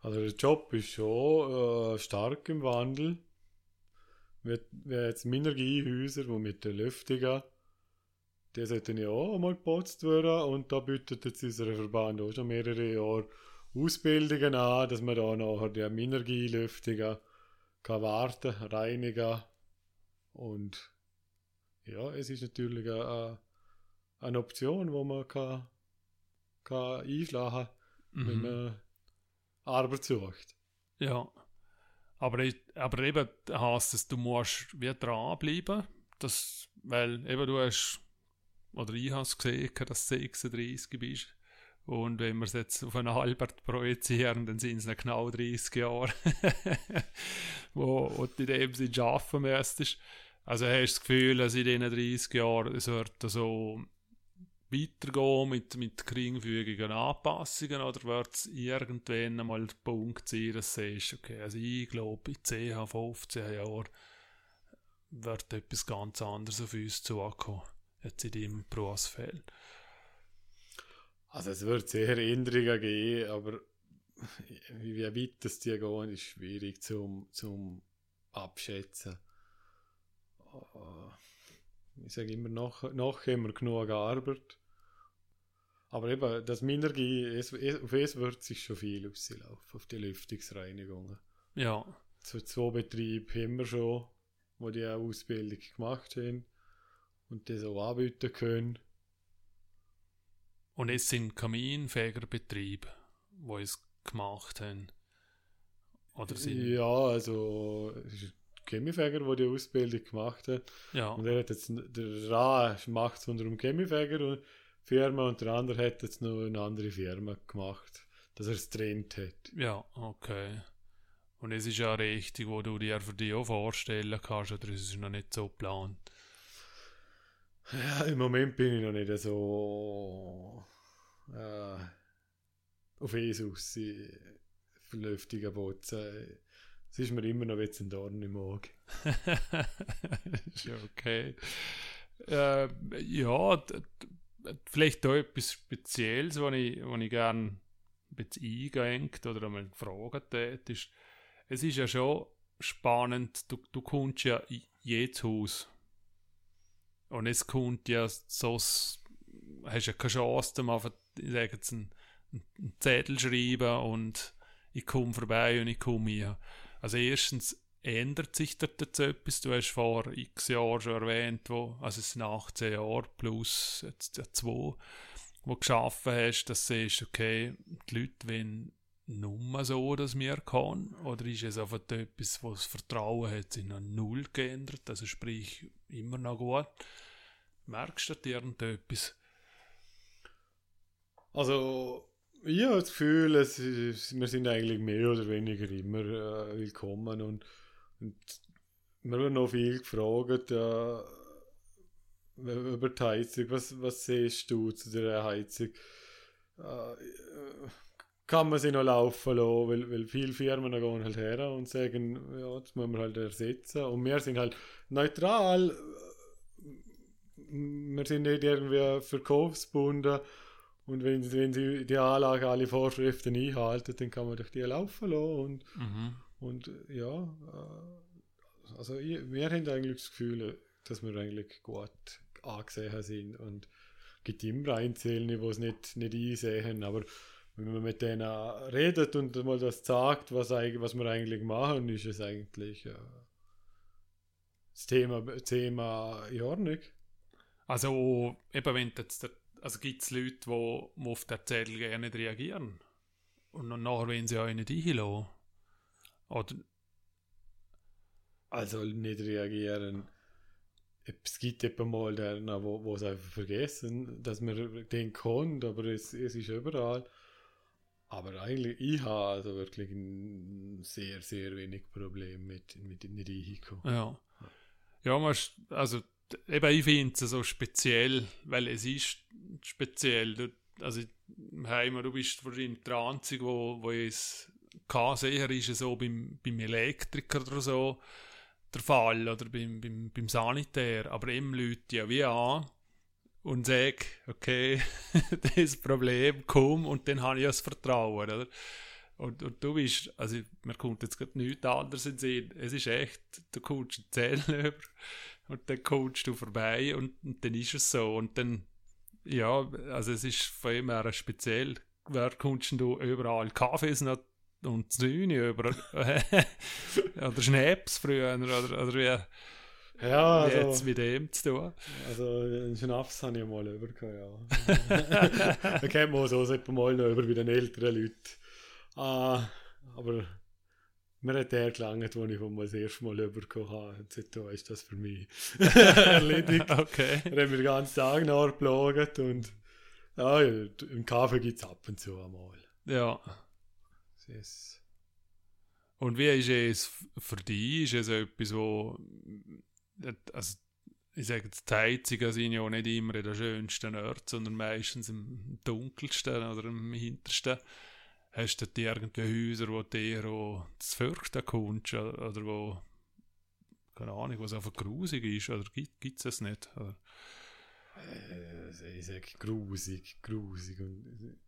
Also der Job ist schon äh, stark im Wandel. Wir, wir jetzt Minergiehäuser, die mit der Lüftung die sollten ja auch einmal geputzt werden und da bietet jetzt unser Verband auch schon mehrere Jahre Ausbildungen an, dass man da nachher die Minergielüftungen warten, reinigen und ja, es ist natürlich eine, eine Option, wo man kann, kann einschlagen kann, mhm. wenn man Arbeit sucht. Ja, aber, aber eben heißt es, du musst wieder dranbleiben, das, weil eben du hast oder ich habe es gesehen, dass du 36 bist. Und wenn wir es jetzt auf einen Albert projizieren, dann sind es genau 30 Jahre, wo, wo du in dem Sinn arbeiten müsstest. Also hast du das Gefühl, dass in diesen 30 Jahren es wird so weitergehen mit, mit geringfügigen Anpassungen oder wird es irgendwann einmal der Punkt sein, dass du sagst, okay, also ich glaube, in 10, 15 Jahren wird etwas ganz anderes auf uns zukommen jetzt in deinem Berufsfeld? Also es wird sicher Änderungen geben, aber wie weit das die gehen, ist schwierig zum, zum abschätzen. Ich sage immer, noch, noch haben wir genug Arbeit. Aber eben, das Minergie, es, auf es wird sich schon viel auslaufen, auf die Lüftungsreinigungen. Ja. So zwei Betriebe haben wir schon, die die Ausbildung gemacht haben und das auch anbieten können. Und es sind Kaminfegerbetriebe, die es gemacht haben. Oder sind ja, also Chemiefäger, der die Ausbildung gemacht hat. Ja. Und er hat jetzt, der Ra macht es unter einem Chemiefäger und Firma und der andere hat jetzt noch eine andere Firma gemacht, dass er es trennt hat. Ja, okay. Und es ist ja richtig, wo du dir für dich auch vorstellen kannst, oder es ist noch nicht so geplant. Ja, im Moment bin ich noch nicht so äh, auf Jesus vernünftiger Botzen. Es ist mir immer noch jetzt ein Dorn im Auge. ist ja okay. Äh, ja, vielleicht da etwas Spezielles, was ich, was ich gerne ein bisschen eingeengt oder einmal gefragt hätte, ist, es ist ja schon spannend, du, du kommst ja jedes Haus und es kommt ja so, hast ja keine Chance, sage jetzt, einen, einen Zettel schreiben und ich komme vorbei und ich komme hier. Also erstens ändert sich dort jetzt etwas. Du hast vor x Jahren schon erwähnt, wo, also es sind 18 Jahre plus jetzt zwei, wo du geschaffen hast, dass du siehst, okay, die Leute wollen nur so, dass wir kann? Oder ist es einfach etwas, was das Vertrauen hat sich noch null geändert? Also sprich, immer noch gut. Merkst du dir irgendetwas? Also, ich habe das Gefühl, es ist, wir sind eigentlich mehr oder weniger immer äh, willkommen und, und wir haben noch viel gefragt äh, über die Heizung. Was, was siehst du zu der Heizung? Äh, kann man sie noch laufen lassen, weil, weil viele Firmen gehen halt her und sagen, ja, das müssen wir halt ersetzen. Und wir sind halt neutral. Wir sind nicht irgendwie verkaufsbunden. Und wenn, wenn sie die Anlage alle Vorschriften einhalten, dann kann man durch die laufen lassen. Und, mhm. und ja, äh, also ich, wir haben eigentlich das Gefühl, dass wir eigentlich gut angesehen sind und es gibt immer Einzelne, die es nicht, nicht einsehen, aber wenn man mit denen redet und mal das sagt, was, was wir eigentlich machen, ist es eigentlich äh, das Thema, Thema in Ordnung. Also, eben wenn jetzt, also gibt es Leute, die, auf die Erzählung gerne nicht reagieren und dann nachher wollen sie auch nicht einlassen. Oder also nicht reagieren. Es gibt eben mal den, wo, wo es einfach vergessen, dass man den kann, aber es, es ist überall. Aber eigentlich, ich habe also wirklich sehr, sehr wenig Problem mit, mit nicht reinkommen. Ja. Ja, man, also eben ich finde es so speziell, weil es ist speziell. Du, also im Heim, du bist wahrscheinlich der Einzige, wo, es kann sehen, ist es so beim, beim Elektriker oder so der Fall oder beim, beim, beim Sanitär. Aber eben Leute ja wie an und sagen, okay, das Problem, komm und dann habe ich das Vertrauen, oder? Und, und du bist, also mir kommt jetzt gerade nichts anderes in Sinn. Es ist echt, du kommst eine Zelle über und dann kommst du vorbei und, und, dann ist es so. Und dann, ja, also es ist von ihm her speziell. Wer kommst du überall Kaffees und Zäune über oder Schnaps früher oder, oder wie, ja, also, jetzt mit dem zu tun. Also einen Schnaps habe ich mal über ja. da kennt man so mal noch über bei den älteren Leuten. Ah, aber mir hat der gelangt, als ich das erste Mal übergekommen habe. Und seitdem ist das für mich erledigt. Okay. Dann haben wir den ganzen Tag nachgeplagt und ja, im Kaffee gibt es ab und zu einmal. Ja. Ist und wie ist es für dich? Ist es etwas, wo also ich sage jetzt, die Heizungen sind ja nicht immer in der schönsten Ort, sondern meistens im dunkelsten oder im hintersten. Hast du irgendwie Häuser, wo eher auch zu fürchten kommst oder wo, keine Ahnung, was einfach grusig ist oder gibt es das nicht? Oder? Äh, ich sage grusig, grusig. Und,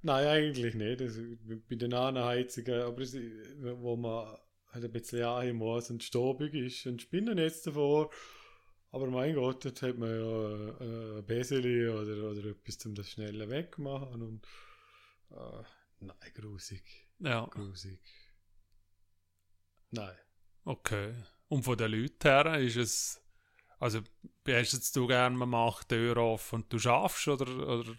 nein, eigentlich nicht. Also, bei den anderen Heizungen, aber es, wo man halt ein bisschen muss und staubig ist und Spinnennetz davor. Aber mein Gott, jetzt hat man ja äh, ein Beseli oder, oder etwas, um das schneller wegmachen und äh, nein, grusig. Ja. Grusig. Nein. Okay. Und von den Leuten her ist es, also hast jetzt du gerne, man macht die Tür auf und du schaffst oder, oder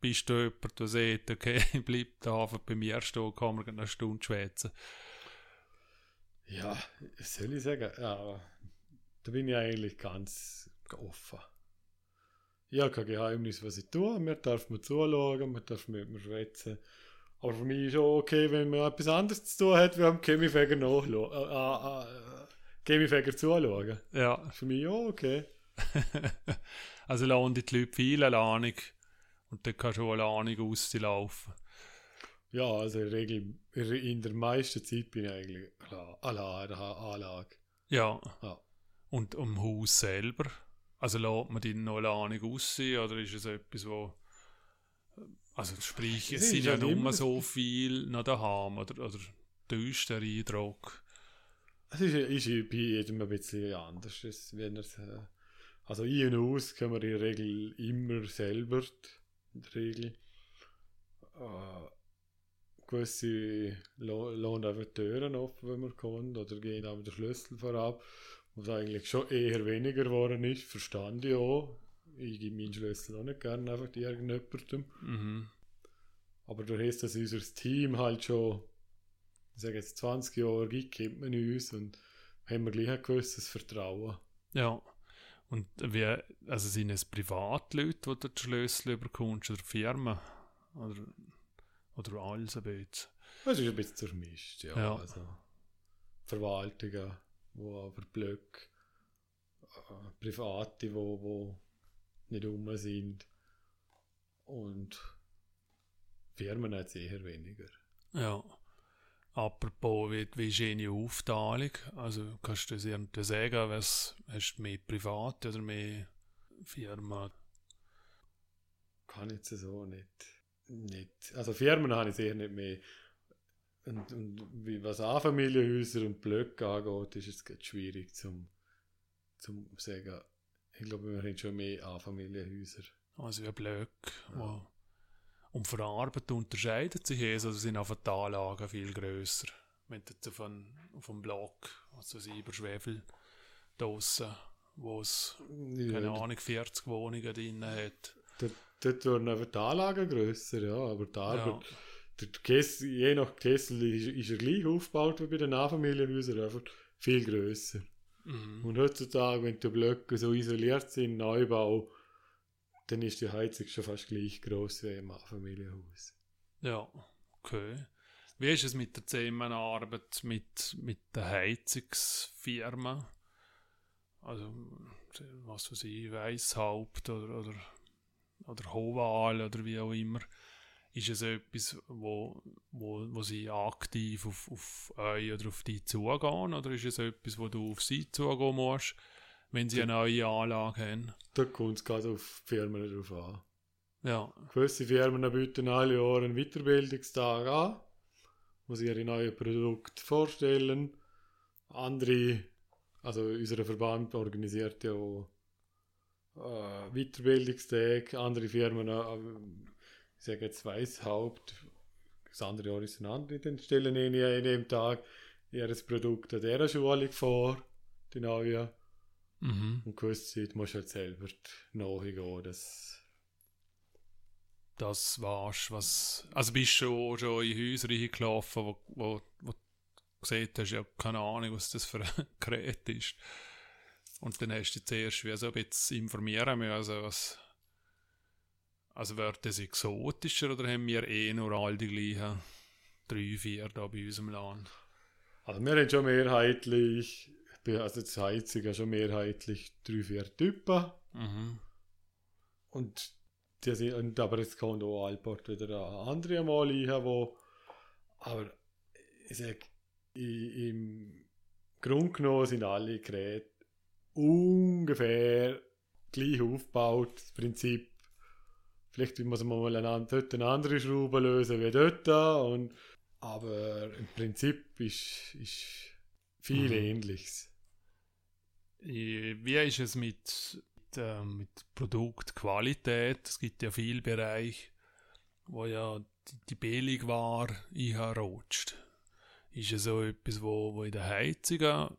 bist du jemand, der sagt, okay, bleib da bei mir stehen, kann man eine Stunde schwätzen? Ja, soll ich sagen, ja, da bin ich eigentlich ganz offen. Ich habe kein Geheimnis, was ich tue. Mir darf man zuschauen, man darf mit mir schwätzen. Aber für mich ist auch okay, wenn man etwas anderes zu tun hat, wie am Chemiefäger nachschauen. Äh, äh, äh, zuschauen. Ja. Für mich auch okay. also lassen die Leute viel Ahnung und dann kannst du eine Ahnung auslaufen. Ja, also in der Regel, in der meisten Zeit bin ich eigentlich allein der Anlage. Ja. ja. Und am Haus selber? Also lässt man die noch Ahnung aussehen oder ist es etwas, wo. Also sprich, es sind ja nicht mehr so viel noch daheim oder, oder täuscht der Eindruck? Es ist, ist bei jedem ein bisschen anders. Wenn er, also ein und aus können wir in der Regel immer selber, in der Regel. Uh, gewisse lassen einfach die Türen offen, wenn man kommt, oder gehen auch mit der Schlüssel vorab, was eigentlich schon eher weniger geworden ist, verstand ich auch. Ich gebe meinen Schlüssel auch nicht gerne einfach irgendjemandem. Mhm. Aber durch das, dass unser Team halt schon, ich sage jetzt 20 Jahre gibt, kennt man uns und haben wir gleich ein gewisses Vertrauen. Ja. Und wie, also sind es Privatleute, die du die Schlüssel überkommst, oder Firmen? Oder oder alles ein bisschen. Es ist ein bisschen durchmischt, ja. ja. Also Verwaltungen, wo aber Blöcke, äh, Private, wo, wo nicht um sind. Und Firmen hat es eher weniger. Ja. Apropos, wie, wie ist eine Aufteilung? Also kannst du das irgendwie sagen, was hast du mehr Privat oder mehr Firma? Kann ich jetzt so nicht nicht. Also Firmen habe ich sicher nicht mehr. Und, und wie, was Familienhäuser und Blöcke angeht, ist es schwierig zum, zum sagen, ich glaube, wir haben schon mehr Einfamilienhäuser. Also wie Blöcke, ja. wo um Verarbeitung unterscheidet sich es, also sind einfach die Anlagen viel grösser. Wenn du auf einem, auf einem Block, also über Schwefel draussen, wo es, ja, keine Ahnung, 40 Wohnungen drin hat. Dort, dort werden einfach die Anlagen grösser, ja, aber die Arbeit, ja. der Kessel, je nach Kessel ist, ist er gleich aufgebaut wie bei den Einfamilienhäusern, einfach viel grösser. Mhm. Und heutzutage, wenn die Blöcke so isoliert sind, Neubau, dann ist die Heizung schon fast gleich groß wie im Familienhaus. Ja, okay. Wie ist es mit der Zusammenarbeit mit, mit der Heizungsfirma? Also, was weiß ich, Weishaupt oder, oder, oder Hoval oder wie auch immer. Ist es etwas, wo, wo, wo sie aktiv auf, auf euch oder auf dich zugehen? Oder ist es etwas, wo du auf sie zugehen musst? wenn sie eine neue Anlage haben. Da kommt es gerade auf Firmen drauf an. Ja. Gewisse Firmen bieten alle Jahre einen Weiterbildungstag an, wo sie ihre neuen Produkte vorstellen. Andere, also unser Verband organisiert ja auch äh, Weiterbildungstage, andere Firmen, äh, ich sage jetzt Weishaupt, das andere Jahr ist ein anderer, dann stellen ihnen an dem Tag ihr Produkt an dieser Schulung vor, die neue. Mhm. Und gewisse Zeit musst du halt selber nachgehen, dass das warst, was, also bist du schon, schon in Häuser reingelaufen, wo, wo, wo du gesehen hast, ja, keine Ahnung, was das für ein Gerät ist. Und dann hast du zuerst wie so ein bisschen informieren müssen, was, also wird das exotischer oder haben wir eh nur all die gleichen drei, vier da bei uns im Land? Also wir haben schon mehrheitlich also das Heizung schon mehrheitlich drei, vier Typen. Mhm. Und, die sind, und aber jetzt kommt auch Alport wieder andere mal rein, wo, aber ich sage, im Grunde genommen sind alle Geräte ungefähr gleich aufgebaut. Das Prinzip, vielleicht muss man mal eine, dort eine andere Schraube lösen wie dort. Und, aber im Prinzip ist, ist viel mhm. Ähnliches. Wie ist es mit, äh, mit Produktqualität? Es gibt ja viele Bereiche, wo ja die, die Billigware rutscht. Ist es so etwas, wo, wo in der Heizung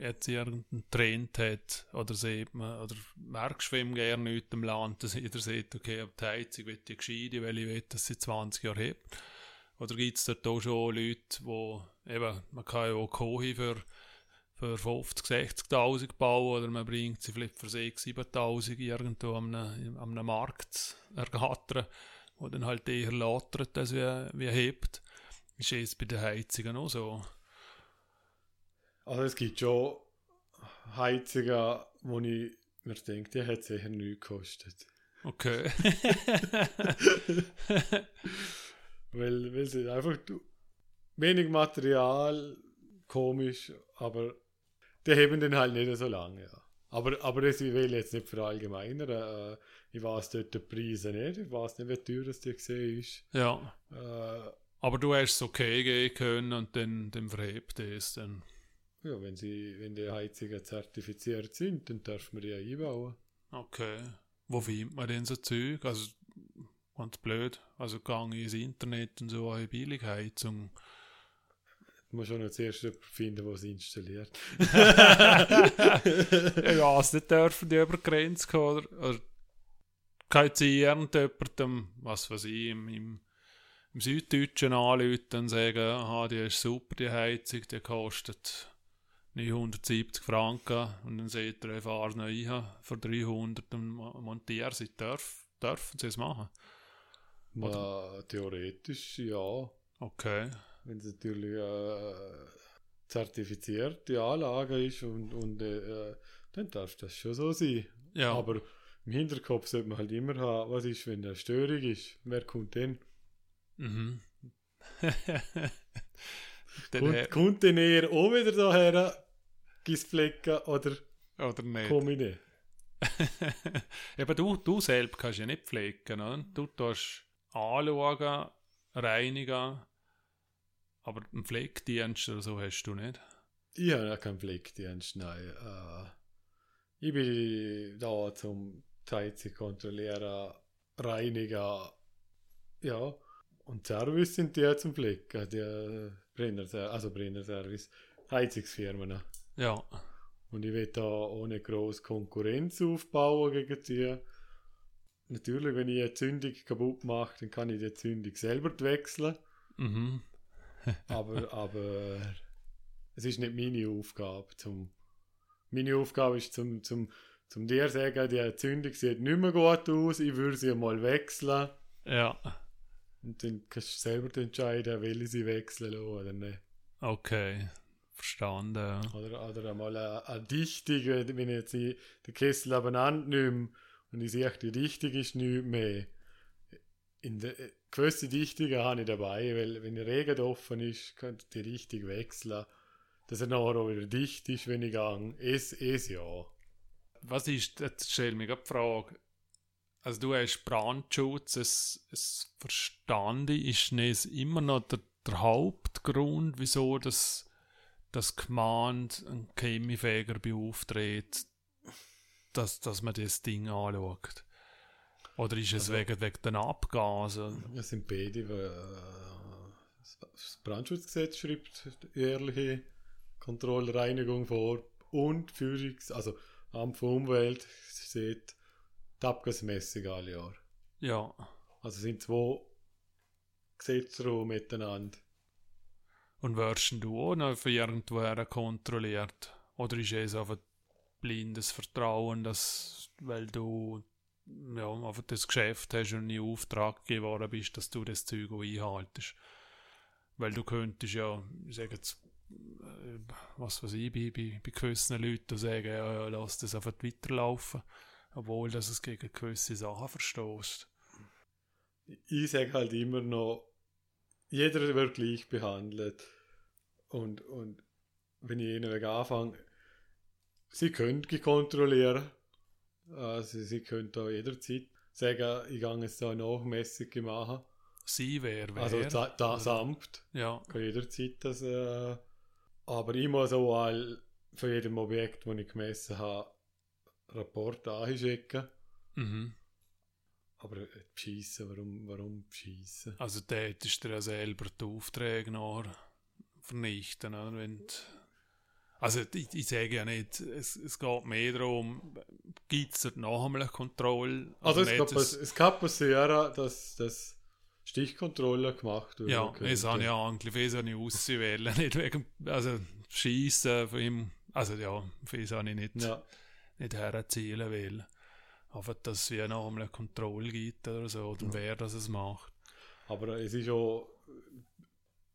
jetzt irgendeinen Trend hat? Oder sieht man, oder merkst du ihm gerne nicht im Land, dass jeder sagt, okay, ab die Heizung wird die gescheide, weil ich will, dass sie 20 Jahre hat? Oder gibt es dort auch schon Leute, wo eben, man kann ja auch Kohi für für 50, 60.000 bauen oder man bringt sie vielleicht für 6, 7.000 irgendwo am einem, einem Markt ergattern, wo dann halt eher latert, als wie, wie hebt. Ist es bei den Heizungen auch so? Also es gibt schon Heizungen, wo ich mir denke, die hat sicher nichts gekostet. Okay. weil, weil sie einfach wenig Material, komisch, aber die heben den halt nicht so lange, ja. Aber, aber das will jetzt nicht verallgemeinern. Äh, ich weiß dort die Preise nicht. Ich weiß nicht, wie teuer das die gesehen ist. Ja. Äh, aber du hast es okay gehen können und dann, dann verhebt es dann. Ja, wenn, sie, wenn die Heizungen zertifiziert sind, dann dürfen wir die einbauen. Okay. Wo findet man denn so Zeug? Also, ganz blöd. Also, ich ins Internet und so eine Billigheizung. Du musst auch noch zuerst finden, es installiert. ja, es nicht dürfen die über die Grenze gehen, oder? oder kann sie irgendjemandem, was weiß ich, im, im, im Süddeutschen anrufen und sagen, aha, die ist super, die Heizung, die kostet 970 Franken und dann sagt er, ich fahre noch ein für 300 und montiere sie. Dürf, dürfen sie es machen? Na, theoretisch ja. Okay wenn es natürlich äh, zertifizierte Anlage ist und, und äh, dann darf das schon so sein. Ja. Aber im Hinterkopf sollte man halt immer haben, was ist, wenn eine Störung ist, wer kommt denn? Mhm. kommt, kommt denn eher auch wieder daher, gibt's Flecken oder, oder nicht? komme ich nicht? Eben du, du selbst kannst ja nicht pflegen, oder? du tust anschauen, reinigen, aber einen Pflegedienst oder so hast du nicht? Ich habe ja keinen Pflegedienst, nein. Äh, Ich bin da zum Heizung kontrollieren, reinigen, ja. Und Service sind die zum Flicken, die Brenner, also Brennerservice, Heizungsfirmen. Ja. Und ich will da ohne groß Konkurrenz aufbauen gegen die. Natürlich, wenn ich eine Zündung kaputt mache, dann kann ich die Zündung selber wechseln. Mhm. aber, aber es ist nicht meine Aufgabe. Zum, meine Aufgabe ist zum, zum, zum dir sagen, die Zündung sieht nicht mehr gut aus, ich würde sie mal wechseln. Ja. Und dann kannst du selber entscheiden, will ich sie wechseln oder nicht. Okay. Verstanden. Oder, oder einmal eine, eine Dichtung, wenn ich jetzt die, den Kessel abeinander nehme und ich sehe, die Dichtung ist nicht mehr. In der gewisse Dichtungen habe ich dabei, weil wenn der Regen offen ist, könnte die Dichtung wechseln, dass er nachher auch wieder dicht ist, wenn ich gehe. Es, es ja. Was ist, jetzt stell mir die Frage, also du hast Brandschutz, es, es verstanden, ist nicht immer noch der, der Hauptgrund, wieso das das Command einen Chemiefäger beauftragt, dass, dass man das Ding anschaut? Oder ist es also, wegen, wegen den Abgasen? Es sind beide, weil äh, das Brandschutzgesetz schreibt jährliche Kontrollreinigung vor und Führungs-, also Amt für Umwelt sieht die Abgasmessung alle Jahre. Ja. Also sind zwei Gesetze miteinander. Und wirst du auch noch von irgendwoher kontrolliert? Oder ist es einfach blindes Vertrauen, dass, weil du ja, einfach das Geschäft hast und in Auftrag geworden bist, dass du das Zeug auch einhaltest? Weil du könntest ja, ich sage jetzt, äh, was weiß ich, bei, bei, bei gewissen Leuten sagen, ja, ja, lass das einfach weiterlaufen, obwohl dass es gegen gewisse Sachen verstößt. Ich sage halt immer noch, jeder wird gleich behandelt. Und, und wenn ich ihnen anfange, sie können kontrollieren. Also sie können da jederzeit sagen, ich gehe jetzt da nachmäßig machen. Sie wer, wer? Also da, das Amt. Ja. Kann jederzeit das. Äh, aber ich muss auch all, für jedem Objekt, das ich gemessen habe, Rapport anschicken. Mhm. Aber beschissen, warum, warum beschissen? Also der hättest du ja selber die Aufträge nachher vernichten. Oder? Wenn also ich, ich sage ja nicht, es, es geht mehr darum, gibt es noch einmal eine Kontrolle? Also, es, kann es kann passieren, dass das Stichkontrolle gemacht wird. Ja, es habe ja eigentlich nicht auswählen, nicht wegen, also Schießen von ihm, also ja, das habe ich nicht, ja. Nicht herzielen will. Aber dass es wie noch einmal eine Kontrolle gibt oder so, oder ja. wer das es macht. Aber es ist auch,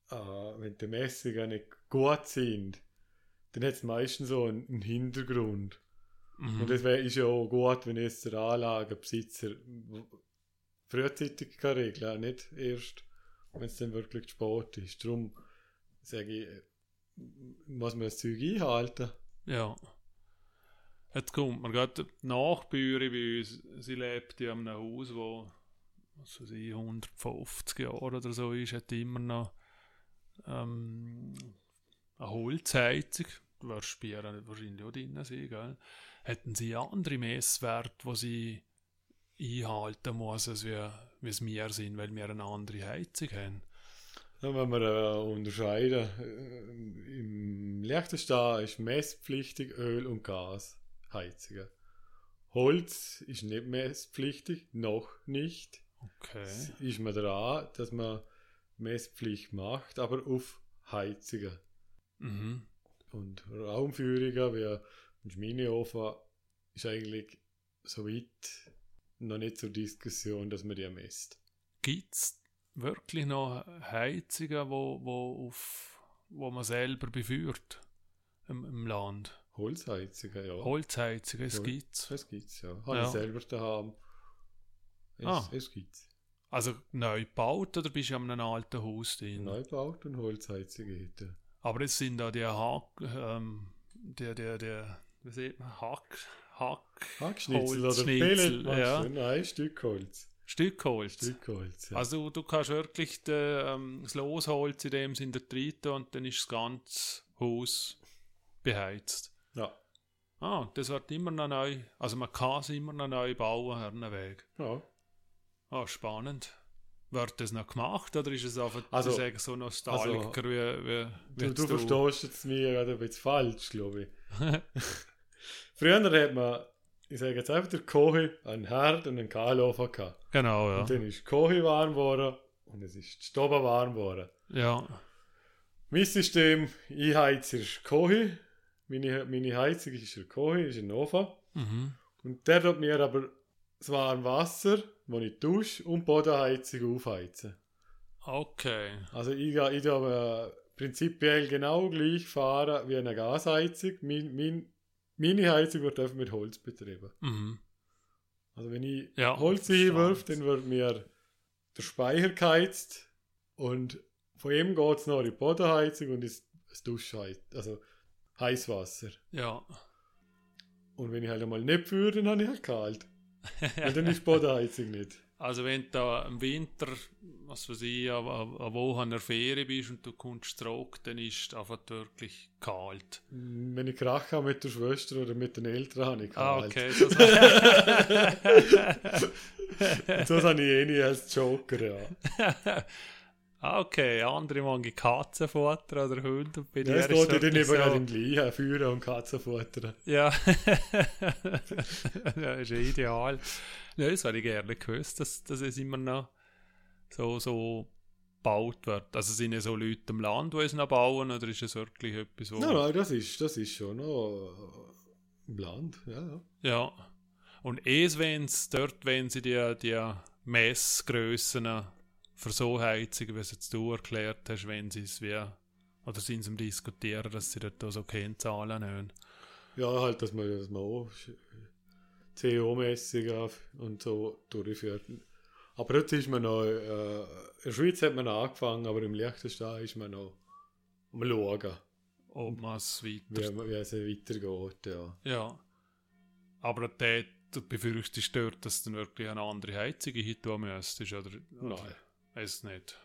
äh, wenn die Messungen nicht gut sind, dann hat es meistens so einen, einen Hintergrund. Mhm. Und das ist ja auch gut, wenn jetzt der Anlagenbesitzer frühzeitig kann regeln, nicht erst, wenn es dann wirklich spät ist. Darum sage ich, muss man das Zeug einhalten. Ja. Jetzt kommt man gerade die Nachbüre bei uns, sie lebt in einem Haus, wo was weiß ich, 150 Jahre oder so ist, hat immer noch ähm, eine Holzheizung, du wirst bei wahrscheinlich auch drin sein, gell? hätten sie andere Messwerte, die sie einhalten muss, als wie, wie es wir sind, weil wir eine andere Heizung haben. Ja, wenn wir äh, unterscheiden, äh, im Liechtenstein ist messpflichtig Öl- und Gasheizungen. Holz ist nicht messpflichtig, noch nicht. Okay. Ist man dran, dass man Messpflicht macht, aber auf Heizungen. Mhm. Und Raumführungen wie ein Schmineofen ist eigentlich so weit noch nicht zur Diskussion, dass man die misst. Gibt es wirklich noch Heizungen, wo, wo, auf, wo man selber beführt im, im Land? Holzheizungen, ja. Holzheizungen, es gibt es. Es gibt es, ja. Habe ja. ich selber daheim. Es, ah. es gibt's. Also neu gebaut oder bist du an einem alten Haus drin? Neu gebaut und Holzheizung hätte. Aber es sind da die Hack, ähm, der, der, der, wie sieht man, Hack, Hack, Hackschnitzel Holz, oder Schnitzel, ja. Nein, Stückholz. Stückholz. Stückholz, ja. Also du kannst wirklich de, ähm, das Losholz in dem Sinne treten und dann ist das ganze Haus beheizt. Ja. Ah, das wird immer noch neu, also man kann es immer noch neu bauen, Hernenweg. Ja. Ah, spannend. Wird das noch gemacht oder ist es einfach Also- also, sagen, so Nostalgiker wie, wie, wie Du, du jetzt verstehst jetzt mir gerade ein bisschen falsch, glaube ich. Früher hat man, ich sage jetzt einfach, der Kohi, einen Herd und einen Kahlofen gehabt. Genau, ja. Und dann ist Kohi warm geworden und es ist die Stube warm geworden. Ja, Mein System, ich heize Kohi, meine, meine Heizung ist der Kohi, ist ein Ofen. mhm. Und der tut mir aber das warme Wasser, das ich dusche, und die Bodenheizung aufheizen. okay. Also ich, ich tue äh, prinzipiell genau gleich fahren wie eine Gasheizung. Mein, mein, meine Heizung wird mit Holz betrieben. Mhm. Also wenn ich Ja, Holz einwirf, dann wird mir der Speicher geheizt und von ihm geht es noch in die Bodenheizung und ins, ins Duschheiz, also Heißwasser. Ja. Und wenn ich halt einmal nicht führe, dann habe ich halt kalt. Weil dann ist Bodenheizung nicht. Also wenn du da im Winter, was weiß ich, eine, Woche an der Ferie bist und du kommst zurück, dann ist es einfach wirklich kalt. Wenn ich Krach habe mit der Schwester oder mit den Eltern, habe ich Ah, kalt. okay. Das das habe ich eh nicht als Joker, ja. ah, okay. Andere machen Katzenfutter oder Hunde. Und bei Ja, es geht dann eben so- im gleichen, Führen und Katzenfutter. Ja. das ist ja ideal. Ja, das hätte ich gerne gewusst, dass, dass es immer noch so, so gebaut wird. Also sind ja so Leute im Land, die es noch bauen, oder ist es wirklich etwas, wo... Nein, nein, das ist, das ist schon noch äh, im Land, ja, ja. Und es, wenn dort, wenn sie die, die Messgrössen für so Heizungen, wie es jetzt du erklärt hast, wenn sie es wie, oder sind sie am Diskutieren, dass sie dort so Kennzahlen nehmen. Ja, halt, dass man, dass man auch CO-mäßig und so durchführt. Aber jetzt ist man noch, äh, in der Schweiz hat man angefangen, aber im Liechtenstein ist man noch am Schauen, Ob man es wie, weiter... wie es weitergeht, ja. Ja. Aber du befürchtest dort, dass du dann wirklich eine andere Heizung hin tun müsstest, oder? Nein. Es nicht.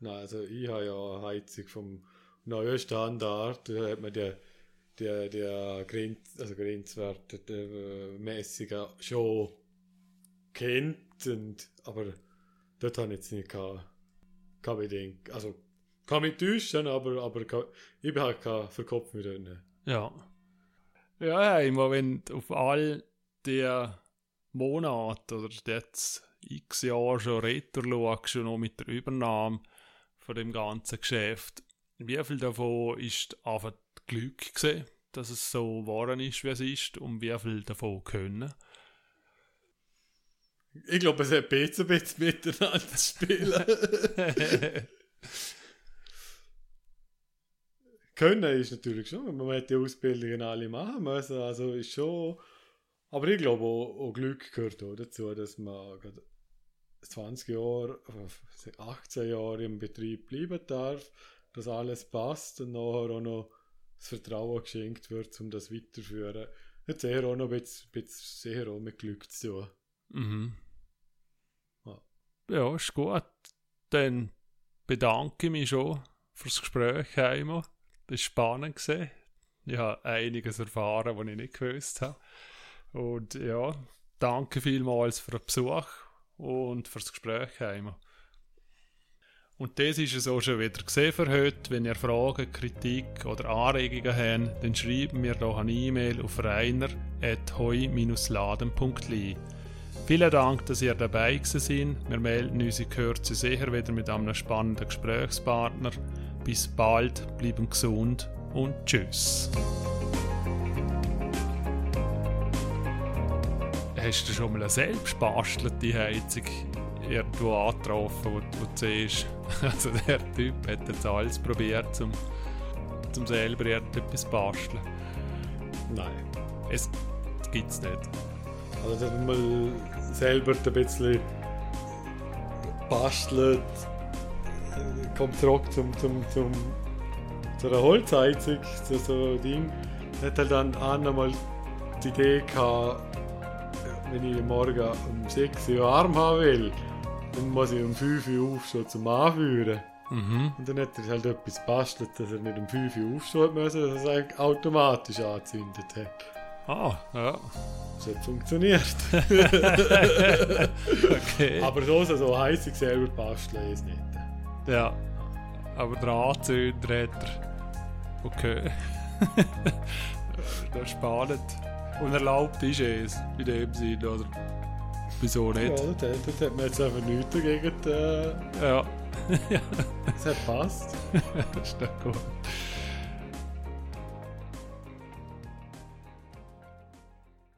Nein, also ich habe ja eine Heizung vom neuen Standard, da hat man die, die, die Grenz, also Grenzwerte, die äh, Messungen schon kennt, und, aber dort habe ich jetzt nicht keine, keine Bedenken. Also kann mich täuschen, aber, aber kann, ich bin halt kein Verkopf mit drin. Ja. Ja, wenn du auf all die Monate oder jetzt x Jahre schon retour schaust, schon noch mit der Übernahme von dem ganzen Geschäft, wie viel davon ist einfach Glück gewesen, dass es so geworden ist, wie es ist, und wie viel davon können? Ich glaube, es hat besser ein bisschen miteinander zu spielen. Können ist natürlich schon, man hat die Ausbildungen alle machen müssen, also ist schon, aber ich glaube auch, auch Glück gehört auch dazu, dass man gerade 20 Jahre, äh, 18 Jahre im Betrieb bleiben darf, dass alles passt und nachher auch noch das Vertrauen geschenkt wird, um das weiterzuführen. Hat sicher auch noch ein bisschen, bisschen sicher auch mit Glück zu tun. Mhm. Ja. Ja, ist gut. Dann bedanke ich mich schon fürs Gespräch einmal. Das war spannend. Gewesen. Ich habe einiges erfahren, was ich nicht gewusst habe. Und ja, danke vielmals für den Besuch und fürs Gespräch einmal. Und das ist es auch schon wieder gesehen für heute. Wenn ihr Fragen, Kritik oder Anregungen habt, dann schreibt mir doch eine E-Mail auf reiner.heu-laden.li. Vielen Dank, dass ihr dabei gewesen seid. Wir melden uns in Kürze sicher wieder mit einem spannenden Gesprächspartner. Bis bald, bleiben gesund und tschüss. Hast du schon mal eine selbst bastelte Heizung irgendwo angetroffen, wo, wo du siehst, also der Typ hat jetzt alles probiert, zum, zum selber irgendetwas basteln. Nein. Es gibt es nicht. Also, dass man mal selber ein bisschen bastelt, kommt zurück zum, zum, zum, zu einer Holzheizung, zu so einem Ding. Hat halt dann auch einmal die Idee gehabt, wenn ich morgen um 6 Uhr warm haben will, dann muss ich um 5 Uhr aufstehen zum Anführen. Mhm. Und dann hat er halt etwas bastelt, dass er nicht um 5 Uhr aufstehen musste, dass er es eigentlich automatisch angezündet hat. Ah, ja. Das hat funktioniert. okay. Aber so, so heisse ich selber basteln ist nicht. Ja. Aber der Anzünder hat er. Okay. das ist spannend. Und erlaubt ist es in dem Sinne, oder? Wieso Ja, nicht? das, hat- das hat man jetzt einfach nichts dagegen. Äh, Ja. das hat passt. das ist doch gut.